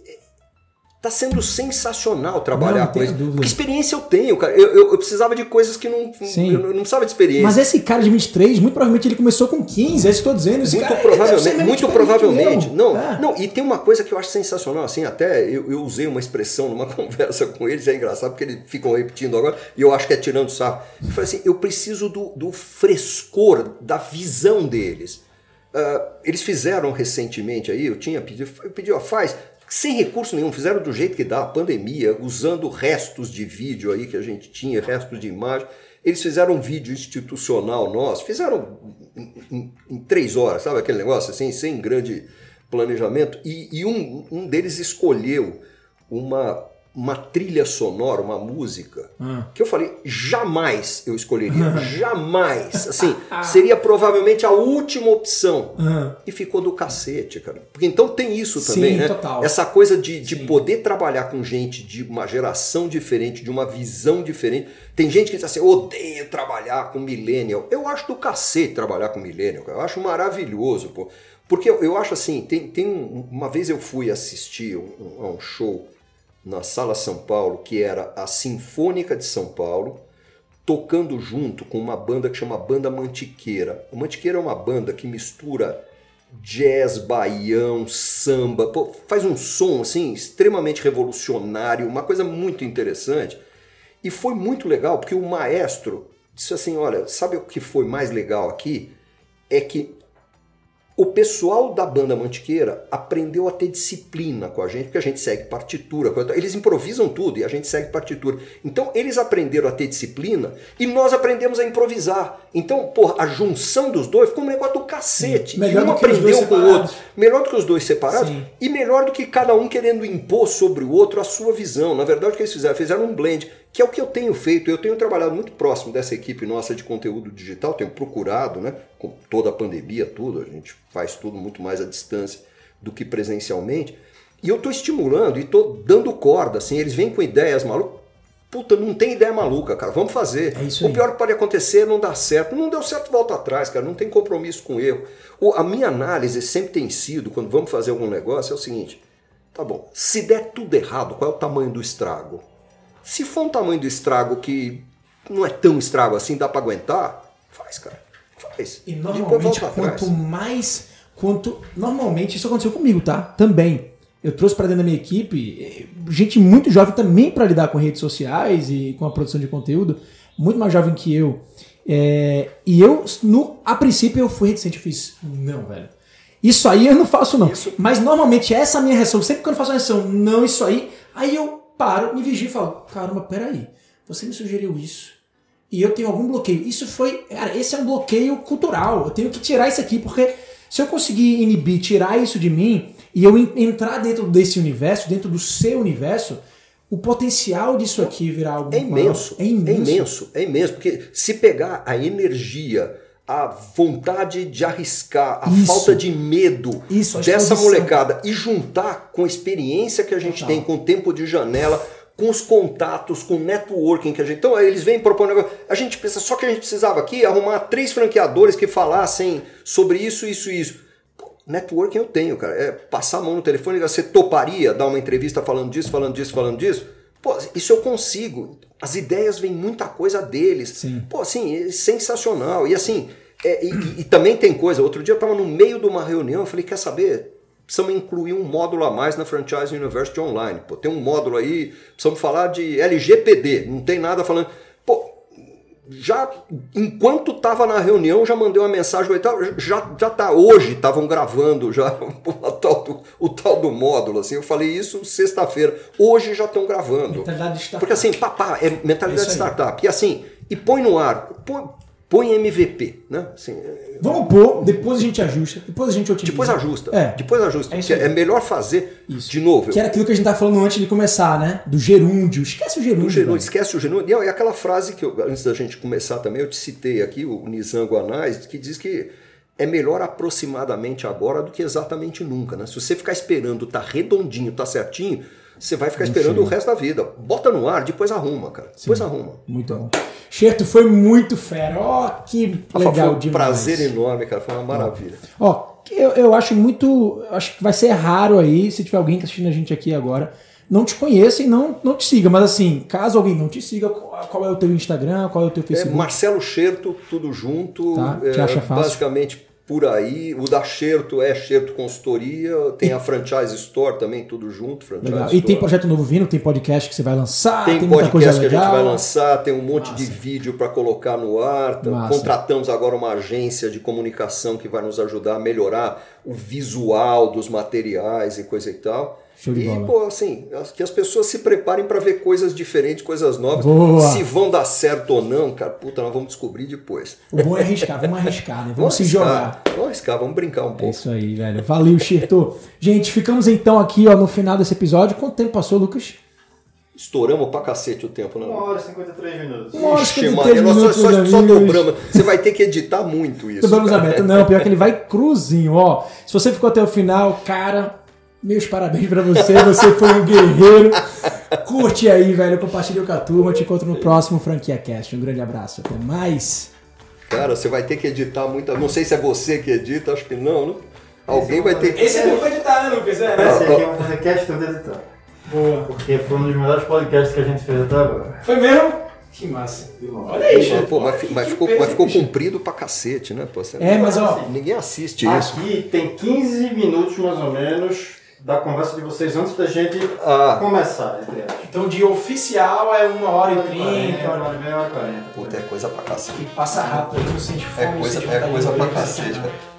Tá sendo sensacional trabalhar Não, com isso. dúvida. Porque experiência eu tenho, cara. Eu, eu, eu precisava de coisas que não. Sim. Eu não precisava de experiência. Mas esse cara de 23, muito provavelmente ele começou com 15, é isso que eu estou dizendo. Esse muito cara, provavelmente, muito experiente provavelmente. Não, É. não, e tem uma coisa que eu acho sensacional, assim, até eu, eu usei uma expressão numa (laughs) conversa com eles, é engraçado porque eles ficam repetindo agora, e eu acho que é tirando sarro. Eu falei assim, eu preciso do, do frescor, da visão deles. Ah, eles fizeram recentemente aí, eu tinha pedido, eu pedi, ó, faz, sem recurso nenhum, fizeram do jeito que dá, a pandemia, usando restos de vídeo aí que a gente tinha, restos de imagem. Eles fizeram um vídeo institucional nosso, fizeram em, em- em três horas, sabe aquele negócio assim, sem grande planejamento. E, e um, um deles escolheu uma, uma trilha sonora, uma música, Ah. que eu falei, jamais eu escolheria, (laughs) jamais. Assim, (laughs) seria provavelmente a última opção. Ah. E ficou do cacete, cara. Porque então tem isso Sim, também, né? total. Essa coisa de, de Sim. poder trabalhar com gente de uma geração diferente, de uma visão diferente. Tem gente que diz assim, odeio trabalhar com millennial. Eu acho do cacete trabalhar com millennial, cara. Eu acho maravilhoso, pô. Porque eu, eu acho assim, tem, tem um- uma vez eu fui assistir um- um- a um show na Sala São Paulo, que era a Sinfônica de São Paulo, tocando junto com uma banda que chama Banda Mantiqueira. A Mantiqueira é uma banda que mistura jazz, baião, samba, pô, faz um som assim extremamente revolucionário, uma coisa muito interessante. E foi muito legal porque o maestro disse assim, olha, sabe o que foi mais legal aqui? É que o pessoal da banda Mantiqueira aprendeu a ter disciplina com a gente, porque a gente segue partitura. Eles improvisam tudo e a gente segue partitura. Então eles aprenderam a ter disciplina e nós aprendemos a improvisar. Então, porra, a junção dos dois ficou um negócio do cacete. Melhor um aprendeu com o outro. Melhor do que os dois separados Sim. e melhor do que cada um querendo impor sobre o outro a sua visão. Na verdade, o que eles fizeram? Fizeram um blend, que é o que eu tenho feito. Eu tenho trabalhado muito próximo dessa equipe nossa de conteúdo digital, tenho procurado, né? Com toda a pandemia, tudo, a gente faz tudo muito mais à distância do que presencialmente. E eu estou estimulando e estou dando corda, assim, eles vêm com ideias malucas. Puta, não tem ideia maluca, cara. Vamos fazer. É isso o pior que pode acontecer é não dar certo. Não deu certo, volta atrás, cara. Não tem compromisso com erro. O- a minha análise sempre tem sido, quando vamos fazer algum negócio, é o seguinte: tá bom, se der tudo errado, qual é o tamanho do estrago? Se for um tamanho do estrago que não é tão estrago assim, dá pra aguentar, faz, cara. Faz. E normalmente, quanto mais. Quanto, normalmente, isso aconteceu comigo, tá? Também. Eu trouxe para dentro da minha equipe eh, gente muito jovem também para lidar com redes sociais e com a produção de conteúdo, muito mais jovem que eu. É, e eu, no, a princípio, eu fui reticente. Eu fiz, não, velho. Isso aí eu não faço, não. Isso. Mas normalmente essa é a minha reação. Sempre que eu faço uma reação, não, isso aí, aí eu paro, me vigio e falo, caramba, peraí, você me sugeriu isso. E eu tenho algum bloqueio. Isso foi. Cara, esse é um bloqueio cultural. Eu tenho que tirar isso aqui, porque se eu conseguir inibir, tirar isso de mim, e eu entrar dentro desse universo, dentro do seu universo, o potencial disso aqui virar algo é imenso, é imenso. É imenso, é imenso, porque se pegar a energia, a vontade de arriscar, a Isso. falta de medo Isso, dessa molecada e juntar com a experiência que a gente Total. tem, com o tempo de janela, com os contatos, com o networking que a gente. Então, aí eles vêm propor um negócio. A gente pensa, só que a gente precisava aqui arrumar três franqueadores que falassem sobre isso, isso e isso. Networking eu tenho, cara. É passar a mão no telefone, você toparia dar uma entrevista falando disso, falando disso, falando disso? Pô, isso eu consigo. As ideias vêm muita coisa deles. Sim. Pô, assim, é sensacional. E assim, é, e, e, também tem coisa. Outro dia eu estava no meio de uma reunião, eu falei, quer saber? Precisamos incluir um módulo a mais na Franchise University Online. Pô, tem um módulo aí, precisamos falar de LGPD. Não tem nada falando. Já enquanto estava na reunião já mandei uma mensagem tal, já já tá hoje estavam gravando já (laughs) o tal, do, o tal do módulo assim eu falei isso sexta-feira hoje já estão gravando. Mentalidade de startup. porque assim papá é mentalidade é de startup. E assim e põe no ar põe, põe MVP, né? Assim, Vamos pôr, depois a gente ajusta, depois a gente otimiza. Depois ajusta. É. Depois ajusta. É, é melhor fazer isso. de novo. Que era aquilo que a gente estava falando antes de começar, né? Do gerúndio. Esquece o gerúndio. gerúndio esquece o gerúndio. E aquela frase que eu, antes da gente começar também, eu te citei aqui, o Nizam Guanais, que diz que é melhor aproximadamente agora do que exatamente nunca, né? Se você ficar esperando tá redondinho, tá certinho, você vai ficar esperando o resto da vida. Bota no ar, depois arruma, cara. Sim. Depois arruma. Muito bom. Xerto, foi muito fera. Ó, oh, que legal foi um demais. prazer enorme, cara. Foi uma maravilha. Ó, eu, eu acho muito. Acho que vai ser raro aí, se tiver alguém que tá assistindo a gente aqui agora, não te conheça e não, não te siga. Mas assim, caso alguém não te siga, qual é o teu Instagram, qual é o teu é Facebook? É Marcelo Xerto, tudo junto. Tá, te acha é, fácil. Basicamente por aí. O da Xerto é Xerto Consultoria, tem a Franchise Store também, tudo junto. Legal. E tem projeto novo vindo, tem podcast que você vai lançar, tem, tem podcast que a gente vai lançar, tem um monte Massa. de vídeo para colocar no ar. Massa. Contratamos agora uma agência de comunicação que vai nos ajudar a melhorar o visual dos materiais e coisa e tal. Show de e, bola. pô, assim, que as pessoas se preparem para ver coisas diferentes, coisas novas. Boa. Se vão dar certo ou não, cara, puta, nós vamos descobrir depois. O bom é arriscar, vamos arriscar, né? Vamos, vamos se arriscar, jogar. Vamos arriscar, vamos brincar um pouco. É isso aí, velho. Valeu, Xerto. Gente, ficamos então aqui, ó, no final desse episódio. Quanto tempo passou, Lucas? Estouramos pra cacete o tempo, né? Uma hora e 53 minutos. Uma hora e 53 minutos. Nós só, só, só dobramos. Você vai ter que editar muito isso. Dobramos a meta. Não, pior que ele vai cruzinho, ó. Se você ficou até o final, cara, meus parabéns para você, você foi um guerreiro. Curte aí, velho, compartilha com a turma. Te encontro no próximo Franquia Cast. Um grande abraço, até mais. Cara, você vai ter que editar muita. Não sei se é você que edita, acho que não, né? Alguém vai ter que. Esse é meu pra editar, né, Lucas? É, Esse aqui é um podcast todo editar. Boa. Porque foi um dos melhores podcasts que a gente fez até agora. Foi mesmo? Que massa. Olha aí, Pô, mas, mas, ficou, mas ficou comprido pra cacete, né? Pô, é, mas ó. Ninguém assiste aqui isso. Aqui tem 15 minutos mais ou menos da conversa de vocês antes da gente ah. começar, Então, de oficial é uma hora e trinta. Uma hora e meia, uma hora e quarenta. Puta, é coisa pra cacete. E passa rápido, não sente fome. É coisa, é coisa pra cacete, cara.